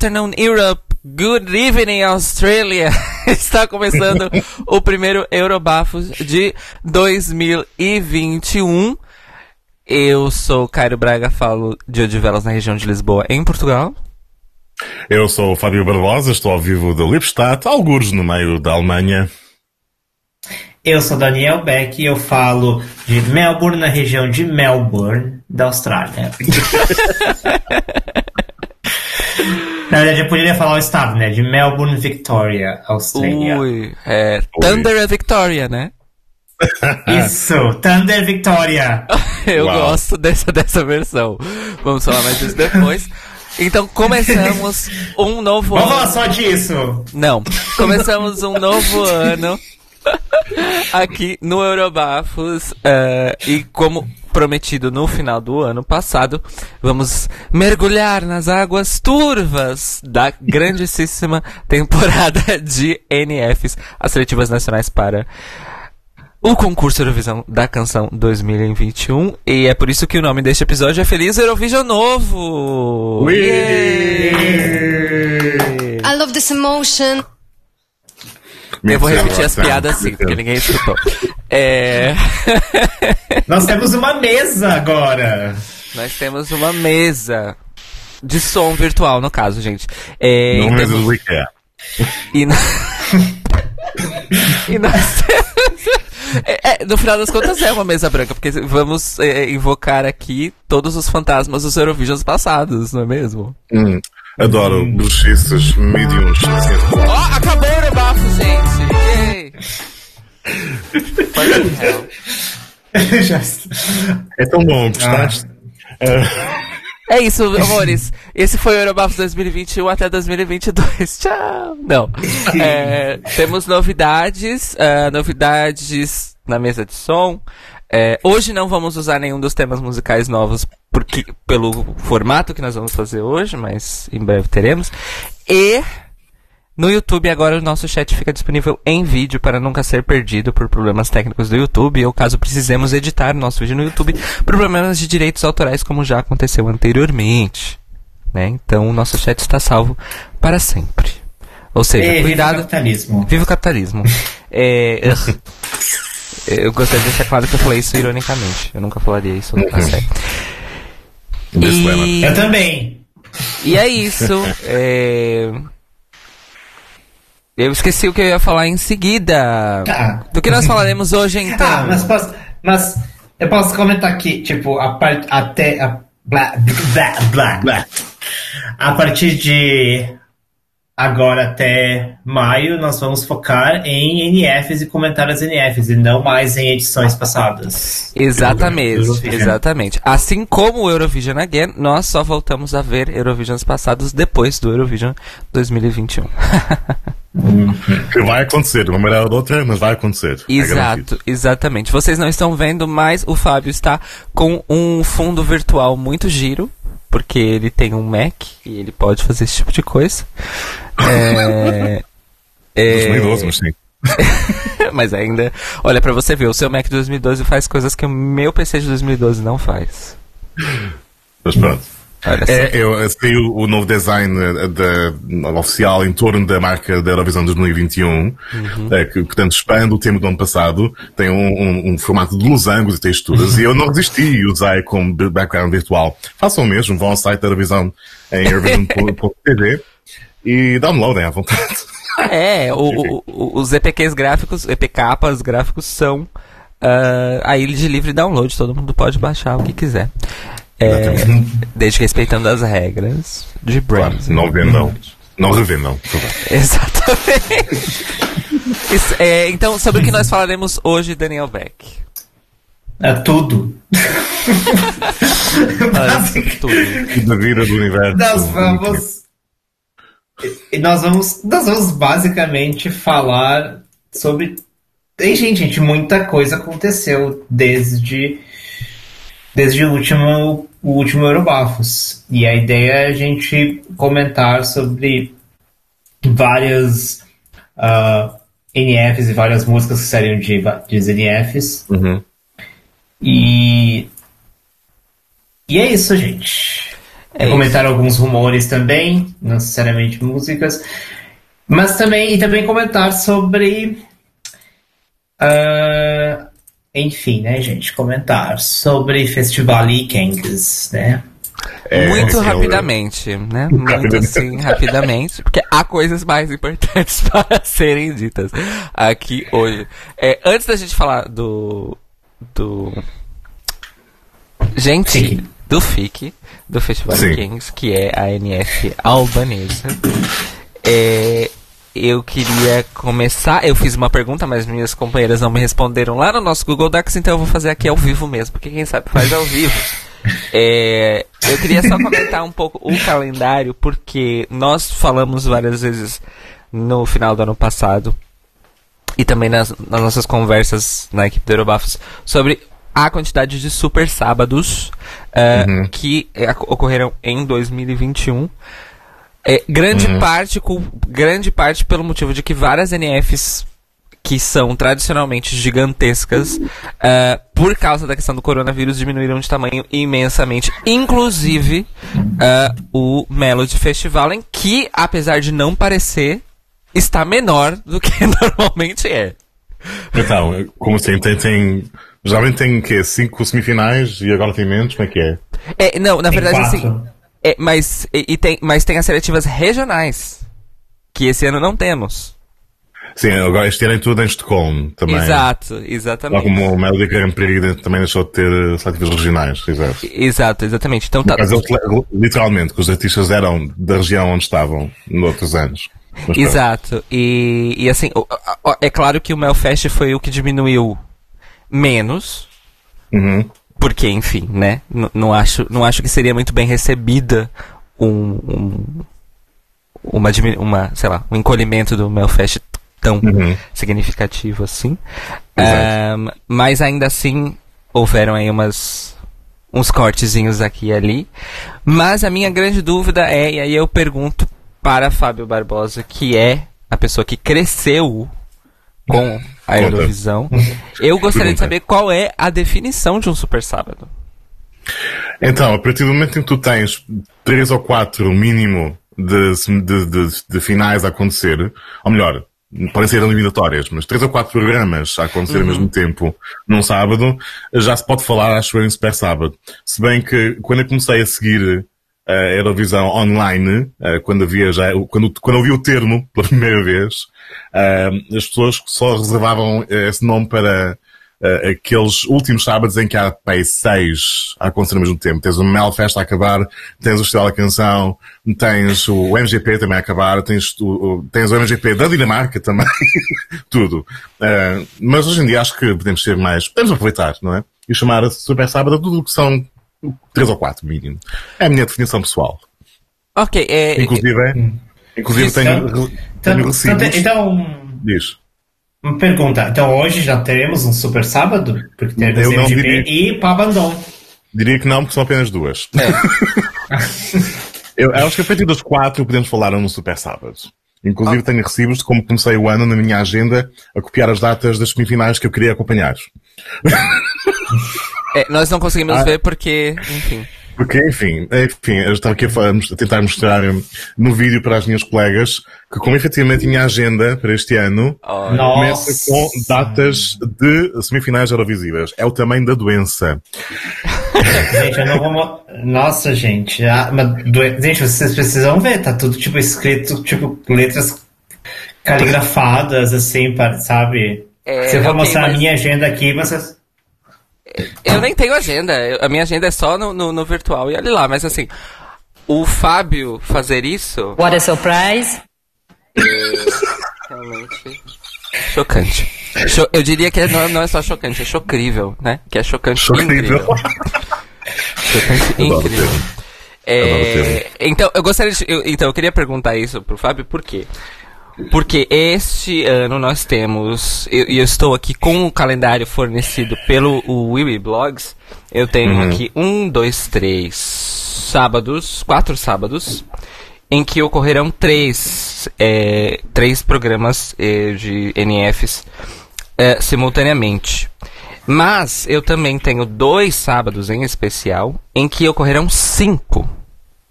Good afternoon, Europe. Good evening, Australia. Está começando o primeiro Eurobafos de 2021. Eu sou Cairo Braga, falo de Odivelas na região de Lisboa, em Portugal. Eu sou o Fábio Barbosa, estou ao vivo de Lippstadt, algures no meio da Alemanha. Eu sou Daniel Beck e eu falo de Melbourne, na região de Melbourne, da Austrália. na verdade, eu poderia falar o estado, né? De Melbourne, Victoria, Austrália. Ui, é. Thunder é Victoria, né? Isso, Thunder Victoria. Eu Uau. gosto dessa, dessa versão. Vamos falar mais disso depois. Então começamos um novo Vamos falar ano. só disso. Não, começamos um novo ano aqui no Eurobafos eh, e como prometido no final do ano passado, vamos mergulhar nas águas turvas da grandíssima temporada de NFs, as seletivas nacionais para o concurso Eurovisão da canção 2021 e é por isso que o nome deste episódio é Feliz Eurovision Novo. I love this emotion. Eu vou Mentira, repetir as piadas sim, porque ninguém escutou. É... Nós temos uma mesa agora. Nós temos uma mesa de som virtual, no caso, gente. É, Não é temos- do IKEA. E, no... e nós temos... É, é, no final das contas é uma mesa branca, porque vamos é, invocar aqui todos os fantasmas dos Eurovisions passados, não é mesmo? Hum, adoro bruxices, mediums. Ó, acabou o Eurobafo, gente! Fucking hell. É tão bom, gostaste? É isso, amores. Esse foi o Eurobafos 2021 até 2022. Tchau. Não. É, temos novidades, ah, novidades na mesa de som. É, hoje não vamos usar nenhum dos temas musicais novos porque pelo formato que nós vamos fazer hoje, mas em breve teremos. E no YouTube agora o nosso chat fica disponível em vídeo para nunca ser perdido por problemas técnicos do YouTube ou caso precisemos editar o nosso vídeo no YouTube por problemas de direitos autorais como já aconteceu anteriormente. Né? Então o nosso chat está salvo para sempre. Ou seja, Ei, viva o cuidado. capitalismo. Viva o capitalismo. É, eu gostaria de deixar claro que eu falei isso ironicamente. Eu nunca falaria isso a sério. Disclaimer. E, Eu também. e é isso. é, Eu esqueci o que eu ia falar em seguida. Tá. Do que nós falaremos hoje, então? Ah, mas posso, mas eu posso comentar aqui, tipo, a part, até a, blá, blá, blá, blá. a partir de agora até maio nós vamos focar em NFs e comentar as NFs e não mais em edições passadas. Exatamente, Eurovision. exatamente. Assim como o Eurovision Again, nós só voltamos a ver Eurovisions passados depois do Eurovision 2021. Que vai acontecer, de uma maneira ou outra, mas vai acontecer. É. Exato, exatamente. Vocês não estão vendo, mas o Fábio está com um fundo virtual muito giro, porque ele tem um Mac e ele pode fazer esse tipo de coisa. É, é, 2012, mas sim. mas ainda, olha pra você ver, o seu Mac de 2012 faz coisas que o meu PC de 2012 não faz. Mas pronto. É, eu, saiu o novo design eh, da, oficial em torno da marca da Eurovisão 2021, eh, que, que tanto expande o tema do ano passado, tem um, um- um formato de losangos e texturas, e eu não resisti e usei como background virtual. Façam o mesmo, vão ao site da Eurovisão em eurovision.tv e downloadem à vontade. É, o- o- os EPQs gráficos, EPKs gráficos são ah, aí de livre download, todo mundo pode baixar o que quiser. É, desde que respeitando as regras de Claro, branding. não vendam. Não revendam, favor. Exatamente. Isso, é, então, sobre o que nós falaremos hoje, Daniel Beck? É tudo. Tudo. Da vida do universo. Nós vamos. E nós vamos. Nós vamos basicamente falar sobre. Tem gente, gente, muita coisa aconteceu desde. Desde o último, o último Eurobafos. E a ideia é a gente comentar sobre várias ah, NFs e várias músicas que saíram de, de NFs. Uhum. E. E é isso, gente. É comentar alguns rumores também, não necessariamente músicas, mas também e também comentar sobre, uh, enfim, né, gente, comentar sobre Festival Weekends, né? É, Muito sim, rapidamente, né? Muito assim, rapidamente, porque há coisas mais importantes para serem ditas aqui hoje. É, antes da gente falar do. do. Gente, Sim. do FIC, do Festival Sim. Kings, que é a NF albanesa. É, eu queria começar. Eu fiz uma pergunta, mas minhas companheiras não me responderam lá no nosso Google Docs, então eu vou fazer aqui ao vivo mesmo, porque quem sabe faz ao vivo. É, eu queria só comentar um pouco o calendário, porque nós falamos várias vezes no final do ano passado e também nas, nas nossas conversas na equipe do Eurobafos sobre a quantidade de super sábados uh, uhum. que uh, ocorreram em 2021. É, grande uhum. parte com grande parte pelo motivo de que várias NFs que são tradicionalmente gigantescas, uh, por causa da questão do coronavírus, diminuíram de tamanho imensamente. Inclusive uh, o Melody Festival, em que, apesar de não parecer, está menor do que normalmente é. Então, como assim? Tem, tem, geralmente tem o quê? Cinco semifinais e agora tem menos? Como é que é? é não, na verdade, assim. É, mas, e, e tem, mas tem as seletivas regionais. Que esse ano não temos. Sim, agora este ano é tudo em Estocolmo também. Exato, exatamente. como o Melody Grand Prix também deixou de ter seletivas regionais, exato. Exato, exatamente. Então, tá... Mas literalmente, que os artistas eram da região onde estavam noutros anos. Mas, exato, e, e assim, é claro que o Melfest foi o que diminuiu menos, uhum. Porque, enfim, né, N não acho, não acho que seria muito bem recebida um, um uma, uma, sei lá, um encolhimento do Melfest tão uhum. significativo assim. Um, mas ainda assim, houveram aí umas uns cortezinhos aqui e ali. Mas a minha grande dúvida é, e aí eu pergunto para Fábio Barbosa, que é a pessoa que cresceu com a Eurovisão, eu gostaria de saber qual é a definição de um super sábado. Então, a partir do momento em que tu tens três ou quatro mínimo de, de, de, de finais a acontecer, ou melhor, podem ser eliminatórias, mas três ou quatro programas a acontecer uhum. ao mesmo tempo num sábado, já se pode falar, acho eu, em Super Sábado. Se bem que quando eu comecei a seguir a Eurovisão online, eh, quando havia já, quando, quando eu vi o termo pela primeira vez, eh, as pessoas só reservavam esse nome para aqueles últimos sábados em que há pai, seis a acontecer ao mesmo tempo. Tens o Melfest a acabar, tens o Festival da Canção, tens o MGP também a acabar, tens o, tens o MGP da Dinamarca também, tudo. Mas hoje em dia acho que podemos ser mais, podemos aproveitar, não é? E chamar a Super Sábado tudo o que são três ou quatro, mínimo. É a minha definição pessoal. Ok, é... Inclusive, é, inclusive tenho, tenho, tenho recibos... Então... Diz. Uma pergunta. Então hoje já teremos um super sábado? Porque teremos Eu MGP diria... e Pabandon. Diria que não, porque são apenas duas. É. eu acho que a partir dos quatro podemos falar num super sábado. Inclusive ah. tenho recibos de como comecei o ano na minha agenda a copiar as datas das semifinais que eu queria acompanhar. É, nós não conseguimos ah. ver porque, enfim. Porque, enfim, enfim, eu estava aqui a, tentar mostrar no vídeo para as minhas colegas que, como efetivamente tinha agenda para este ano, oh, começa com datas de semifinais eurovisivas. É o tamanho da doença. gente, eu não vou. Nossa, gente. Ah, mas, gente, vocês precisam ver, tá tudo tipo escrito, tipo, letras caligrafadas, assim, sabe? É, Se eu for mostrar mas... a minha agenda aqui, vocês. Eu nem tenho agenda. a minha agenda é só no, no, no, virtual e olha lá. Mas assim, o Fábio fazer isso. What a surprise! É realmente chocante. Cho eu diria que não, não, é só chocante, é chocrível, né? Que é chocante Chocrível. incrível. chocante incrível. É, então, eu gostaria de, eu, então, eu queria perguntar isso pro Fábio, por quê? Porque este ano nós temos, e eu, eu, estou aqui com o calendário fornecido pelo Wiwi Blogs. Eu tenho uhum. aqui um, dois, três sábados, quatro sábados, em que ocorrerão três, é, três programas é, de NFs é, simultaneamente. Mas eu também tenho dois sábados em especial em que ocorrerão cinco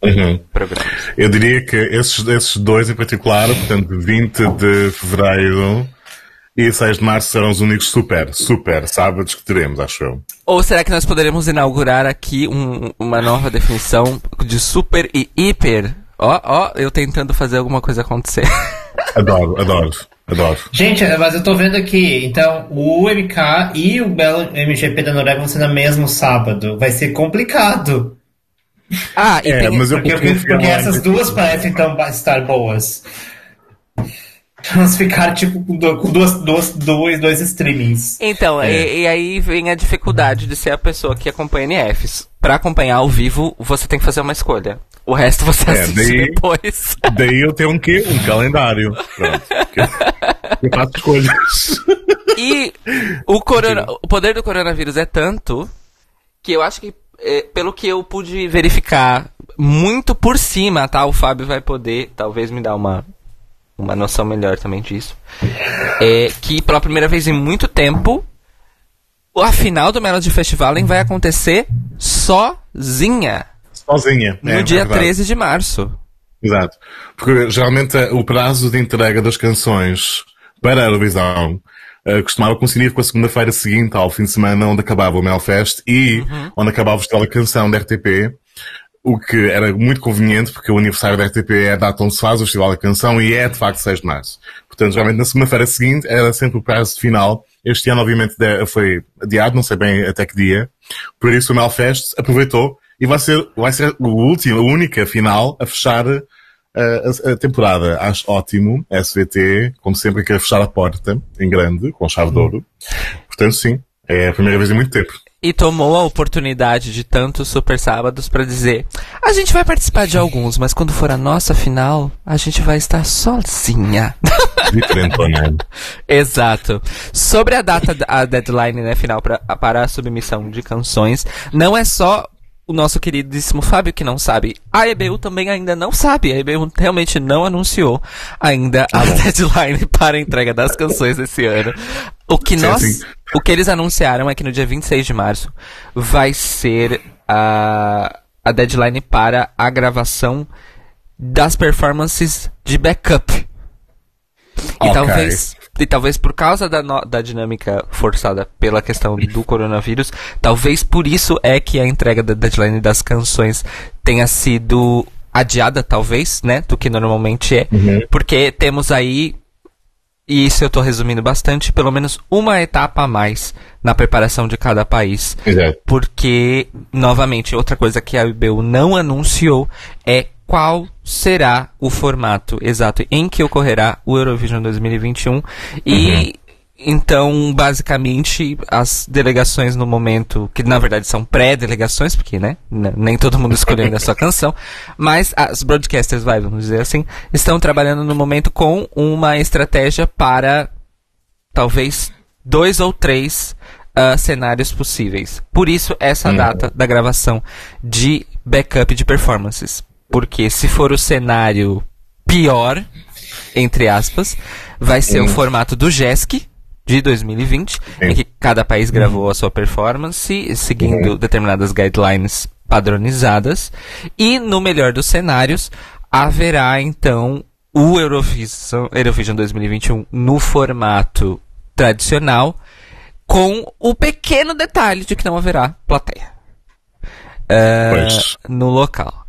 Uhum. programas. Eu diria que esses, esses dois em particular, portanto, 20 de fevereiro e 6 de março serão os únicos super, super sábados que teremos, acho eu. Ou será que nós poderemos inaugurar aqui um- uma nova definição de super e hiper? Ó, ó, eu tentando fazer alguma coisa acontecer. Adoro, adoro, adoro. Gente, mas eu tô vendo aqui, então o MK e o Belo MGP da Noruega vão ser no mesmo sábado. Vai ser complicado. Ah, e É, tem... mas eu Porque, porque essas duas parecem então estar boas. Vamos ficar tipo com, duas, duas, dois, dois streamings. Então, É. e, e aí vem a dificuldade de ser a pessoa que acompanha NFs. Pra acompanhar ao vivo, você tem que fazer uma escolha. O resto você É, assiste daí- depois. Daí eu tenho um quê? Um calendário. Pronto. Eu faço escolhas. E o, corona, o poder do coronavírus é tanto que eu acho que, é, pelo que eu pude verificar muito por cima, tá? O Fábio vai poder, talvez, me dar uma, uma noção melhor também disso. É que pela primeira vez em muito tempo, a final do Melody Festival vai acontecer sozinha. Sozinha. No É, dia é verdade. 13 de março. Exato. Porque geralmente o prazo de entrega das canções para a Eurovisão eh, costumava coincidir com a segunda-feira seguinte ao fim de semana onde acabava o Melfest e onde acabava o Festival da Canção da RTP, o que era muito conveniente porque o aniversário da RTP é a data onde se faz o Festival da Canção e é de facto 6 de março. Portanto, geralmente na segunda-feira seguinte era sempre o prazo final. Este ano, obviamente, foi adiado, não sei bem até que dia. Por isso o Melfest aproveitou e vai ser, vai ser o último, a única final a fechar a, a temporada. Acho ótimo. SVT, como sempre, quer fechar a porta em grande, com chave de ouro. Portanto, sim. É a primeira vez em muito tempo. E tomou a oportunidade de tantos super sábados pra dizer: a gente vai participar de alguns, mas quando for a nossa final, a gente vai estar sozinha. Diferente, né? Exato. Sobre a data, a deadline né, final pra, para a submissão de canções, não é só o nosso queridíssimo Fábio que não sabe. A EBU também ainda não sabe. A EBU realmente não anunciou ainda a deadline para a entrega das canções esse ano. O que nós, o que eles anunciaram é que no dia 26 de março vai ser a, a deadline para a gravação das performances de backup. E Ok. talvez, e talvez por causa da, no- da dinâmica forçada pela questão do coronavírus, talvez por isso é que a entrega da deadline das canções tenha sido adiada, talvez, né? Do que normalmente é. Porque temos aí, e isso eu tô resumindo bastante, pelo menos uma etapa a mais na preparação de cada país. Exato. Porque, novamente, outra coisa que a IBU não anunciou é qual será o formato exato em que ocorrerá o Eurovision 2021. E então, basicamente, as delegações no momento, que na verdade são pré-delegações, porque, né, nem todo mundo escolheu ainda a sua canção, mas as broadcasters, vai, vamos dizer assim, estão trabalhando no momento com uma estratégia para talvez dois ou três ah, cenários possíveis. Por isso, essa data da gravação de backup de performances. Porque se for o cenário pior, entre aspas, vai ser o formato do JESC de 2020, em que cada país gravou a sua performance, seguindo determinadas guidelines padronizadas. E no melhor dos cenários, haverá então o Eurovision, Eurovision 2021 no formato tradicional, com o pequeno detalhe de que não haverá plateia. Pois. no local.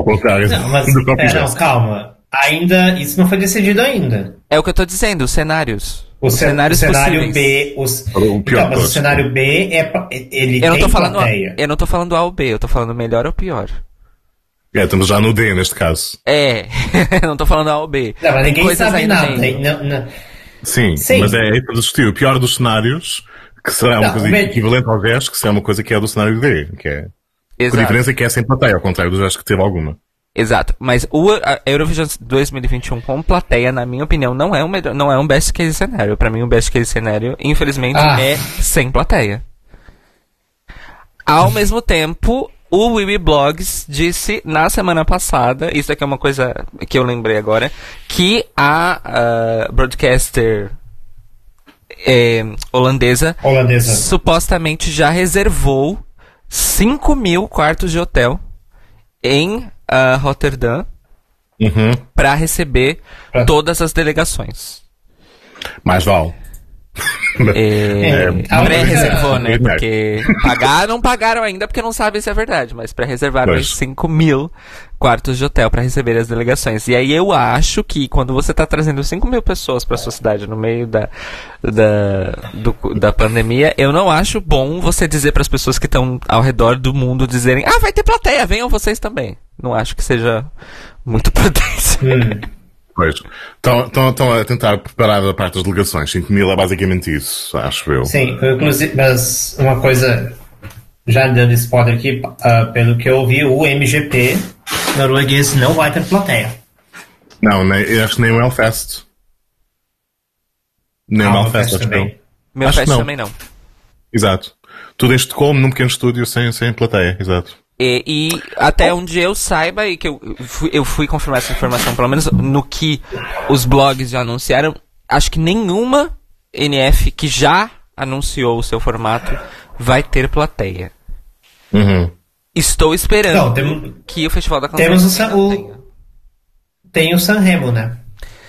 Ao contrário Não, mas do próprio é, não, gesto. calma. Ainda, isso não foi decidido ainda. É o que eu tô dizendo, os cenários. O, os ce- cenários o cenário possíveis. B, os, O pior Então, mas o cenário B é pa- ele Eu não tem tô falando, plateia. eu não tô falando A ou B, eu tô falando melhor ou pior. É, estamos já no D neste caso. É, eu não tô falando A ou B. Não, mas ninguém coisas sabe nada. Não, não. Sim, Sim. mas é aí para discutir o pior dos cenários, que será uma Não, coisa mas- equivalente ao gesto, que será uma coisa que é do cenário D, que é. Com a Exato. diferença é que é sem plateia, ao contrário do gesto que teve alguma. Exato, mas o a Eurovision 2021 com plateia, na minha opinião, não é um melhor, não é um best case cenário. Pra mim, o best case cenário, infelizmente, Ah. é sem plateia. Ao mesmo tempo, o Wiwi Blogs disse na semana passada, isso aqui é uma coisa que eu lembrei agora, que a ah, broadcaster eh, holandesa Holandesa. supostamente já reservou 5 mil quartos de hotel em a Rotterdam Uhum. para receber Pra- todas as delegações. Mais vale. É, É, a pré-reservou, única- né? Porque pagar, não pagaram ainda porque não sabem se é verdade, mas pré-reservaram Pois. os 5 mil quartos de hotel para receber as delegações. E aí eu acho que quando você tá trazendo 5 mil pessoas para sua cidade no meio da, da, do- da pandemia, eu não acho bom você dizer para as pessoas que estão ao redor do mundo dizerem: ah, vai ter plateia, venham vocês também. Não acho que seja muito prudência. Hum. Pois. Estão, estão, estão a tentar preparar a parte das delegações. 5 mil é basicamente isso, acho eu. Sim, inclusive, mas uma coisa, já dando spoiler aqui, ah, pelo que eu vi, o MGP norueguês não vai ter plateia. Não, nem, eu acho que nem o Hellfest. Nem o Ah, o Hellfest acho que não. também. Meu Acho não. também não. Exato. Tudo em Estocolmo, num pequeno estúdio, sem, sem plateia, exato. E, e até onde eu saiba e que eu fui, eu fui confirmar essa informação, pelo menos no que os blogs já anunciaram, acho que nenhuma NF que já anunciou o seu formato vai ter plateia. Uhum. Estou esperando Não, temos- que o Festival da Canção Temos o, San- o- tenha. tem o Sanremo, né?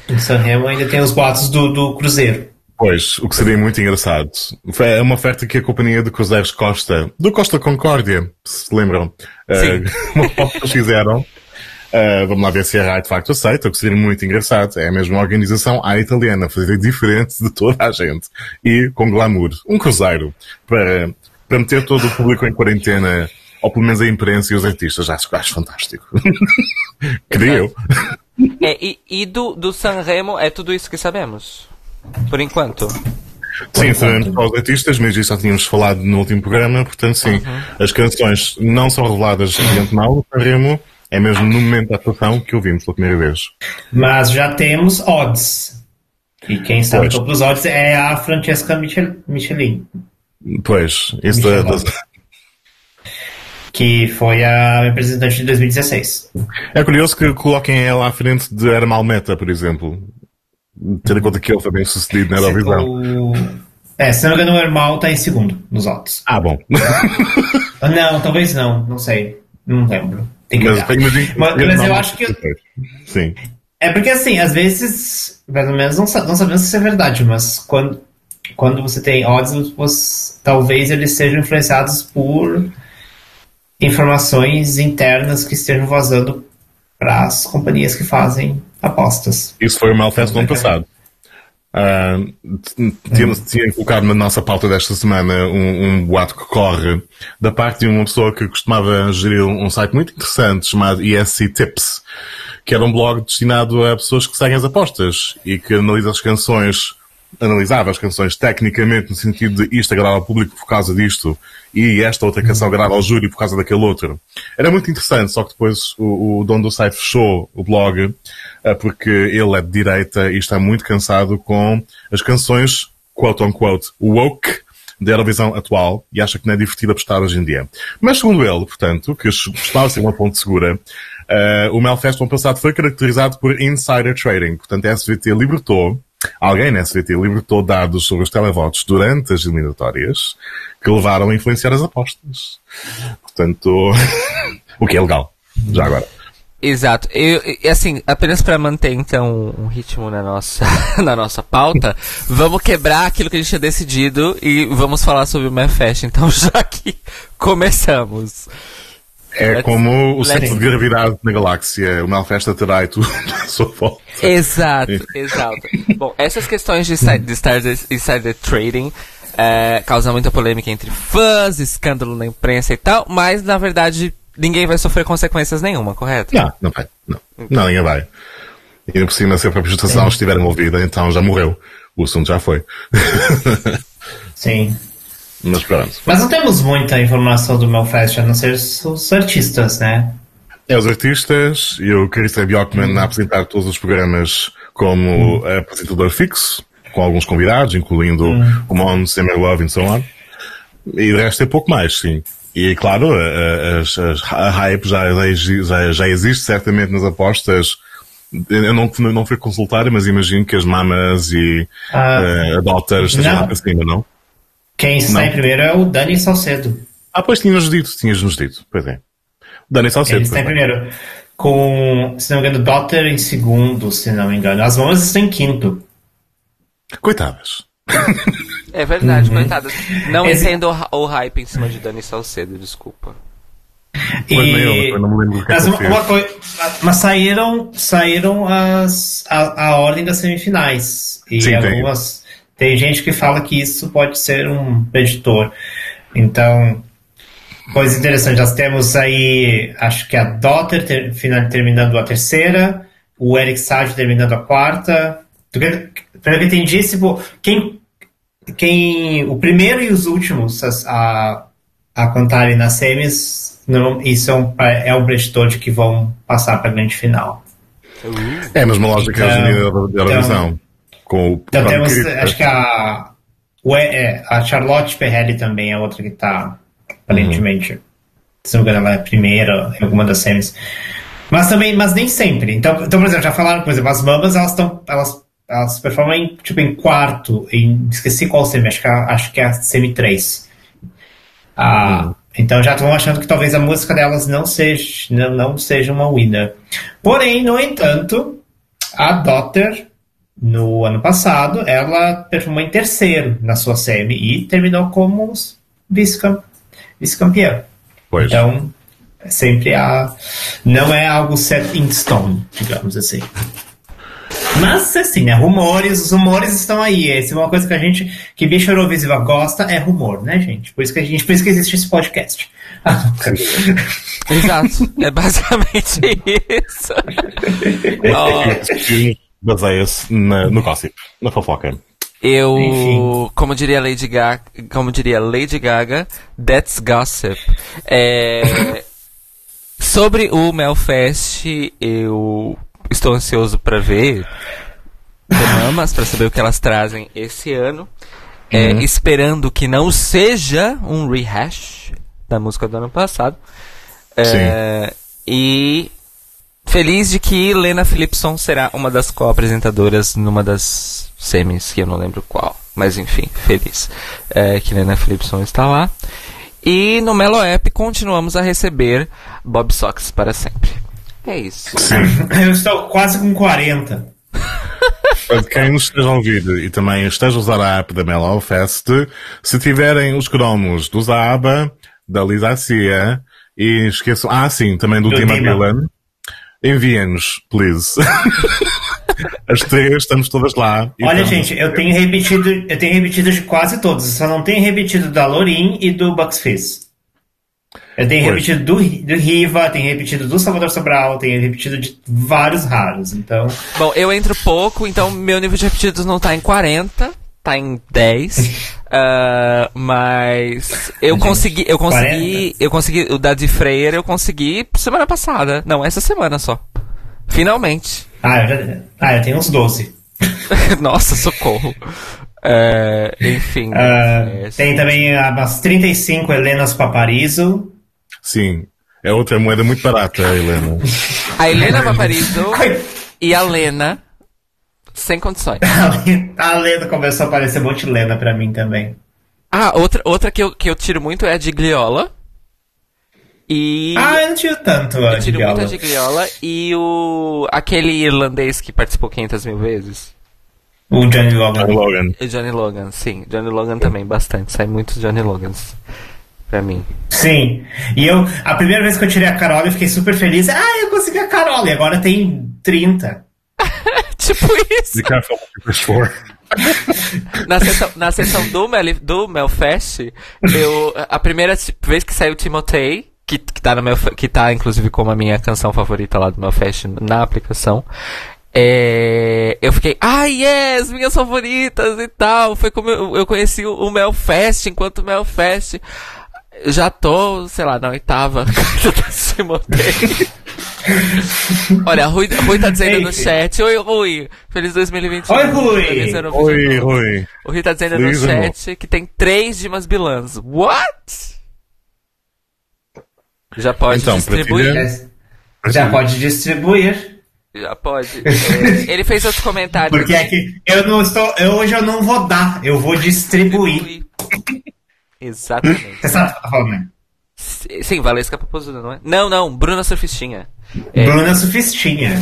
Em Sanremo ainda tem os boatos do, do Cruzeiro. Pois, o que seria muito engraçado. Foi- É uma oferta que a companhia de cruzeiros Costa, do Costa Concórdia, se se lembram, uma foto que eles fizeram. Eh, vamos lá ver se a RAI de facto aceita, o que seria muito engraçado. É a mesma organização à italiana, fazer diferente de toda a gente. E com glamour. Um cruzeiro. Para, para meter todo o público em quarentena, ou pelo menos a imprensa e os artistas. Acho, acho fantástico. Queria eu. É, e e do, do Sanremo é tudo isso que sabemos. Por enquanto. Sim, sabemos para os artistas, mas isso já tínhamos falado no último programa, portanto sim, as canções não são reveladas de antemão, o Remo é mesmo no momento da atuação que ouvimos pela primeira vez. Mas já temos odds. E quem está no Pois. topo dos odds é a Francesca Michel, Michelin, Pois, isso da, Michelin. da- que foi a representante de 2016. É curioso que coloquem ela à frente de Hermal Meta, por exemplo. Tendo em conta que ele foi bem sucedido na Eurovisão. O... É, se não me engano, o Hermal está em segundo nos odds. Ah, bom. Não, talvez não, não sei. Não lembro. Tem que mas, imagino- Mas- mas eu acho que- Sim. É porque assim, às vezes, pelo menos não, não sabemos se isso é verdade, mas quando, quando você tem odds, talvez eles sejam influenciados por informações internas que estejam vazando para as companhias que fazem apostas. Isso foi o Malfest do ano passado. Ah, Tínhamos tinha colocado na nossa pauta desta semana um, um boato que corre da parte de uma pessoa que costumava gerir um site muito interessante chamado ESC Tips, que era um blog destinado a pessoas que seguem as apostas e que analisa as canções, analisava as canções tecnicamente no sentido de isto agrada ao público por causa disto e esta outra canção agrada ao júri por causa daquele outro. Era muito interessante, só que depois o, o dono do site fechou o blog eh, porque ele é de direita e está muito cansado com as canções quote unquote woke da Eurovisão atual e acha que não é divertido apostar hoje em dia. Mas segundo ele, portanto, que estava a ser uma fonte segura, eh, o Melfest no ano passado foi caracterizado por insider trading. Portanto, a SVT libertou, alguém na SVT libertou dados sobre os televotos durante as eliminatórias que levaram a influenciar as apostas. Portanto, o que é legal, já agora. Exato. E, assim, apenas para manter então um ritmo na nossa, na nossa pauta, vamos quebrar aquilo que a gente tinha decidido e vamos falar sobre o Mefest. Então, já que começamos. É Let's- como o centro de gravidade na galáxia. O Melfesta terá e tudo à sua volta. Exato, exato. Bom, essas questões de, insider, de insider, insider trading é, causam muita polêmica entre fãs, escândalo na imprensa e tal, mas na verdade ninguém vai sofrer consequências nenhuma, correto? Não, não vai. Não, não ninguém vai. E por cima, se a própria estação estiver envolvida, então já morreu. O assunto já foi. Sim. Mas pronto. Mas não temos muita informação do Melfest, a não ser os artistas, né? É os artistas e o Christian Bjorkman a apresentar todos os programas como apresentador fixo, com alguns convidados, incluindo o Mon, Summer Love e so on. E de resto é pouco mais, sim. E claro, a, a- as- as- a hype já, já, já, existe certamente nas apostas. Eu não, não fui consultar, mas imagino que as mamas e Ah, eh, a Daughter estejam não. lá para cima, não? Quem está Não. em primeiro é o Dani Salcedo. Ah, pois tinhas dito, tinhas-nos dito. Pois é. Dani Ele Salcedo. está em primeiro. com, se não me engano, Daughter em segundo, se não me engano. As Mamas estão em quinto. Coitadas. É verdade, coitadas. Não Esse- entendo o, hy- o hype em cima de Dani Salcedo, desculpa. Que é mas, uma, fiz. uma coi- mas saíram, saíram as, a, a ordem das semifinais. E Sim, algumas. Tem. Gente que fala que isso pode ser um preditor. Então, coisa interessante, nós temos aí, acho que a Daughter ter, final- terminando a terceira, o Eric Sage terminando a quarta. Pelo que eu entendi, tipo, quem, quem. O primeiro e os últimos a, a cantarem nas semis, não, isso é um, é um preditor de que vão passar para a grande final. É, mas uma lógica Então- da- da Eurovisão. Com o Então temos, acho que a, é, a Charlotte Perrelli também é outra que está aparentemente, se não me engano, ela é a primeira em alguma das semis. Mas também, mas nem sempre. Então, então por exemplo, já falaram, por exemplo, as mamas, elas estão, elas, elas performam em, tipo, em quarto, em, esqueci qual semi, acho que, é, a- acho que é a semi 3. Ah, Então já estão achando que talvez a música delas não seja, não, não seja uma winner. Porém, no entanto, a Daughter, no ano passado, ela performou em terceiro na sua semi e terminou como vice-cam- vice-campeã. Pois. Então, é sempre a. Não é algo set in stone, digamos assim. Mas, assim, né? Rumores, os rumores estão aí. Essa é uma coisa que a gente, que bicho Eurovisiva gosta, é rumor, né, gente? Por isso que, a gente, por isso que existe esse podcast. Exato. é basicamente isso. Que Baseia-se no gossip, na fofoca. eu, Enfim. como diria Lady Gaga, como diria Lady Gaga, that's gossip. É, sobre o Melfest, eu estou ansioso para ver Mamas, para saber o que elas trazem esse ano. É, esperando que não seja um rehash da música do ano passado. É, e feliz de que Lena Philipson será uma das co-apresentadoras numa das semis, que eu não lembro qual. Mas enfim, feliz é, que Lena Philipson está lá. E no Melo App continuamos a receber Bob Sox para sempre. É isso. Eu estou quase com 40. Para quem nos esteja a ouvir e também esteja a usar a app da Mellow Fest, se tiverem os cromos do Zaba, da Lisa Cia e esqueçam, ah sim, também do, Do Dima. Milan, enviem-nos, please. As três estamos todas lá. Olha, estamos- gente, eu tenho repetido, eu tenho repetido de quase todos, eu só não tenho repetido da Lorin e do Bucks Fizz. Eu tenho Pois. repetido do, do Riva, tenho repetido do Salvador Sobral, tenho repetido de vários raros, então. Bom, eu entro pouco, então meu nível de repetidos não tá em 40, tá em 10. ah, mas eu Gente, consegui, eu consegui, 40? eu consegui, o da de Freire eu consegui semana passada. Não, essa semana só. Finalmente. Ah, eu, já, ah, eu tenho uns 12. Nossa, socorro. É, enfim. Ah, é, tem também umas 35 Helenas Paparizo. Sim. É outra moeda muito barata, Helena. A Helena Vaparizo Coi- e a Lena, sem condições. A Lena começou a aparecer um monte de Lena pra mim também. Ah, outra, outra que, eu, que eu tiro muito é a Gigliola. E. Ah, eu não tiro tanto a Eu tiro Gigliola. muito a Gigliola e o. aquele irlandês que participou 500 mil vezes. O Johnny Logan. Logan. O Johnny Logan, sim. Johnny Logan também, bastante. Sai muitos Johnny Logans pra mim. Sim. E eu, a primeira vez que eu tirei a Carola, eu fiquei super feliz. Ah, eu consegui a Carola. E agora tem 30. tipo isso. Be careful what. Na sessão, na sessão do, Mel, do Melfest, eu. A primeira vez que saiu Timotei, que, que, tá no que tá inclusive como a minha canção favorita lá do Melfest na aplicação. É, eu fiquei, ah, yes, minhas favoritas e tal. Foi como eu, eu conheci o, o Melfest enquanto o Melfest. Já tô, sei lá, na oitava da Timotei. Olha, a Rui, a Rui tá dizendo no chat, oi Rui, feliz 2021. Oi, Rui. Feliz Eurovision Oi, oi. o Rui tá dizendo Feliz no ano chat que tem três Dimas Bilans. What? Já pode Então, distribuir. Já pode distribuir. Já pode. É, ele fez outro comentário. Porque é que eu não estou. Eu, hoje eu não vou dar, eu vou distribuir. Exatamente. Você sabe o que eu tô falando, né? Sim, Valesca Popozuda, não é? Não, não, Bruna Surfistinha. É, Bruna Sufistinha.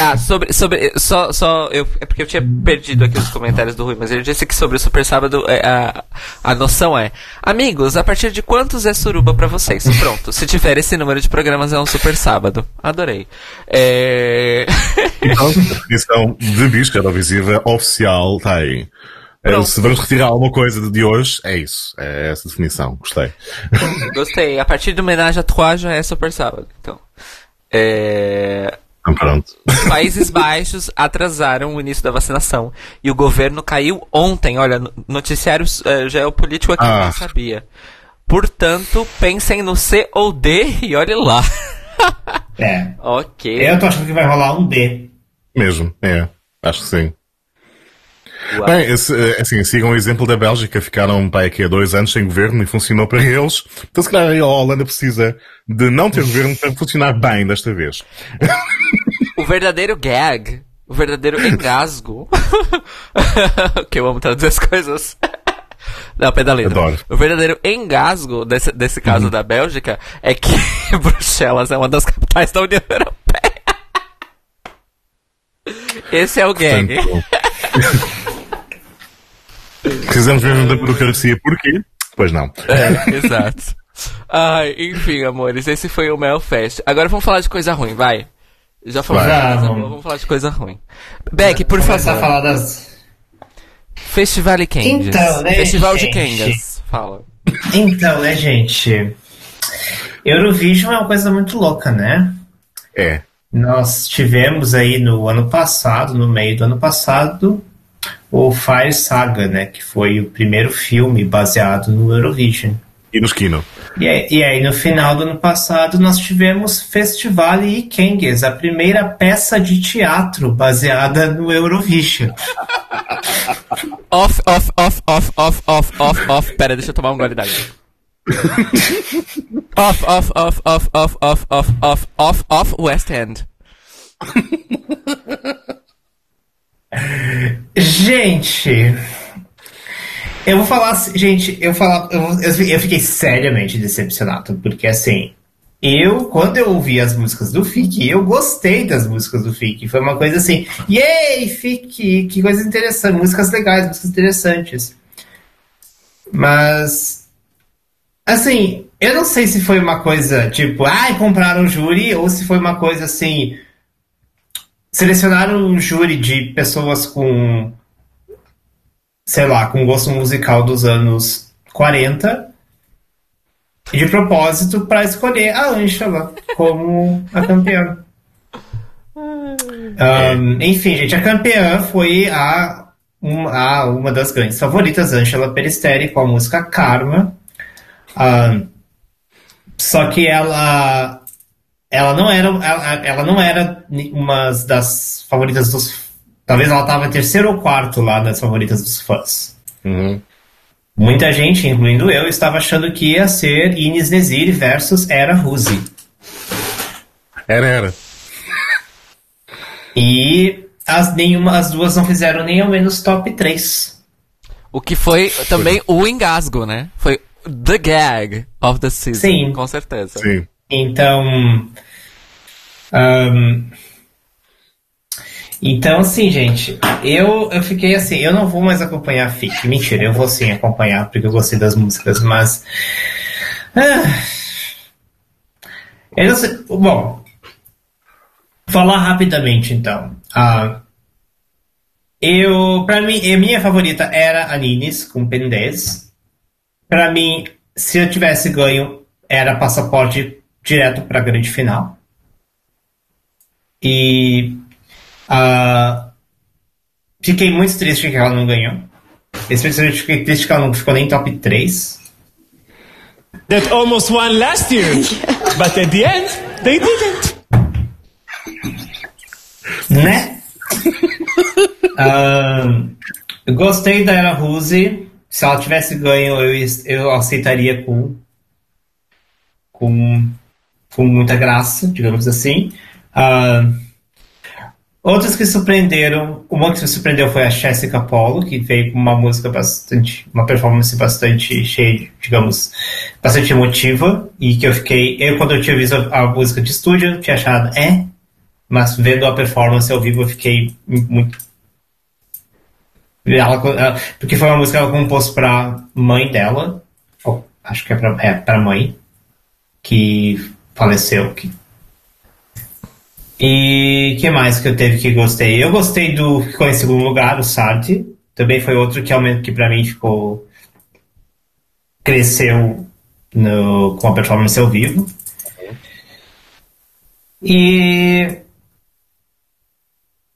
Ah, sobre. sobre só. só eu, é porque eu tinha perdido aqui os comentários do Rui, mas ele disse que sobre o Super Sábado é, a, a noção é: Amigos, a partir de quantos é suruba pra vocês? Pronto. Se tiver esse número de programas, é um Super Sábado. Adorei. É. Então, a definição de bicho Eurovisiva oficial está aí. É, Pronto. se vamos retirar alguma coisa de hoje, é isso. É essa definição. Gostei. Gostei. A partir do homenagem a Trois já é Super Sábado. Então. É. Então, pronto. Os Países Baixos atrasaram o início da vacinação e o governo caiu ontem. Olha, no- noticiário eh, geopolítico aqui eu Ah. não sabia. Portanto, pensem no C ou D e olhe lá. É. ok. Eu tô achando que vai rolar um D. Mesmo, é. Acho que sim. Uau. Bem, eh, assim, sigam o exemplo da Bélgica, ficaram para aqui há dois anos sem governo e funcionou para eles. Então, se calhar a Holanda precisa de não ter governo para funcionar bem desta vez. O verdadeiro gag, o verdadeiro engasgo, que eu amo traduzir as coisas. Não, pedaleiro. Adoro. O verdadeiro engasgo desse, desse caso da Bélgica é que Bruxelas é uma das capitais da União Europeia. Esse é o gag. Portanto, precisamos mesmo da burocracia. Porquê? Pois não. É, exato. Ai, enfim, amores, esse foi o Melfest. Agora vamos falar de coisa ruim, vai. Já falamos Vai. de coisa Vamos. boa, vamos falar de coisa ruim. Beck, por Começar a favor. falar das. Festival Kengas. Então, né, Festival de gente? Kengas. Fala. Então, né, gente? Eurovision é uma coisa muito louca, né? É. Nós tivemos aí no ano passado, no meio do ano passado, o Fire Saga, né? Que foi o primeiro filme baseado no Eurovision. E no Kino. E aí, e aí, no final do ano passado, nós tivemos Festival e Kengues, a primeira peça de teatro baseada no Eurovision. Off, off, off, off, off, off, off, off. Pera, deixa eu tomar um gole d'água. off, off, off, off, off, off, off, off, off, off, West End. Gente, eu vou falar, assim- gente, eu falar, eu, eu, fiquei seriamente decepcionado, porque assim, eu, quando eu ouvi as músicas do Fique, eu gostei das músicas do Fique. Foi uma coisa assim, yay, Fique, que coisa interessante, músicas legais, músicas interessantes. Mas, assim, eu não sei se foi uma coisa tipo, ai, compraram o júri, ou se foi uma coisa assim, selecionaram um júri de pessoas com, sei lá, com gosto musical dos anos 40 de propósito para escolher a Angela como a campeã. Um, enfim, gente, a campeã foi a, um- a uma das grandes favoritas, Angela Peristeri, com a música Karma. Um, só que ela ela não era ela, ela não era uma das favoritas dos talvez ela estava em terceiro ou quarto lá das favoritas dos fãs Uhum. muita gente incluindo eu estava achando que ia ser Ines Nezir versus Era Ruzi Era, era. e as nenhuma as duas não fizeram nem ao menos top 3 O que foi também o engasgo, né? Foi the gag of the season. Sim. Com certeza. Sim. Então. ahn, então, assim, gente, eu, eu fiquei assim, eu não vou mais acompanhar a FIC. Mentira, eu vou sim acompanhar, porque eu gostei das músicas, mas. ah, eu não sei. Bom, falar rapidamente então. Ah, eu, pra mim, a minha favorita era a Nines com Pendez. Pra mim, se eu tivesse ganho, era passaporte direto pra grande final. E ah, fiquei muito triste que ela não ganhou. Especialmente fiquei triste que ela não ficou nem top 3. that almost won last year, but at the end, they didn't. Né? Ahn, eu gostei da Era Ruse. Se ela tivesse ganho, eu, eu aceitaria com, com, com muita graça, digamos assim. Ahn, Outros que surpreenderam, uma que me surpreendeu foi a Jessica Polo, que veio com uma música bastante, uma performance bastante cheia, digamos, bastante emotiva, e que eu fiquei, eu quando eu tinha visto a, música de estúdio, tinha achado, é, mas vendo a performance ao vivo eu fiquei muito porque foi uma música que ela compôs pra mãe dela, acho que é pra, é pra mãe, que faleceu. Que... E que mais que eu teve que gostei? Eu gostei do que ficou em segundo lugar, o Sartre. Também foi outro que, que pra mim ficou. cresceu no, com a performance ao vivo. E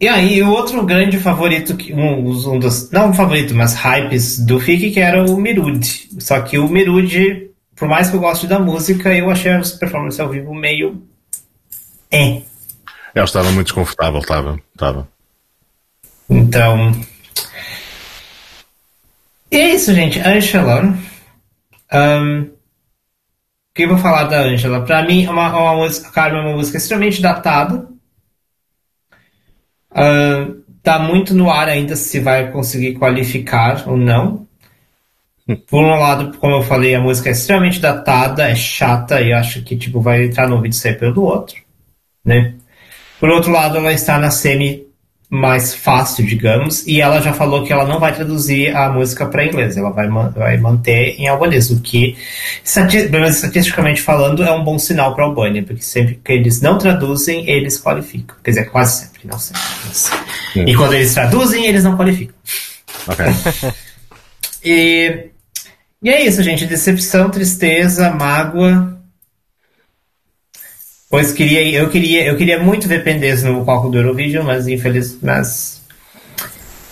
e aí, o outro grande favorito, um, um dos, não um favorito, mas hypes do FIC, que era o Mirud. Só que o Mirud, por mais que eu goste da música, eu achei as performances ao vivo meio. É. Eu estava muito desconfortável, estava. estava. Então. E é isso, gente. Angela. Um, o que eu vou falar da Angela? Pra mim, é uma, uma música, Carmen é uma música extremamente datada Uh, tá muito no ar ainda se vai conseguir qualificar ou não. Por um lado, como eu falei, a música é extremamente datada, é chata e acho que tipo vai entrar no vídeo sair pelo outro, né? Por outro lado, ela está na semi mais fácil, digamos, e ela já falou que ela não vai traduzir a música para inglês, ela vai, vai manter em albanês, o que, estatisticamente falando, é um bom sinal para a Albânia, porque sempre que eles não traduzem, eles qualificam. Quer dizer, quase sempre, não sempre. Mas... E quando eles traduzem, eles não qualificam. Ok. e, e é isso, gente. Decepção, tristeza, mágoa, Pois queria, eu queria, eu queria muito ver Pendes no palco do Eurovision, mas infeliz, mas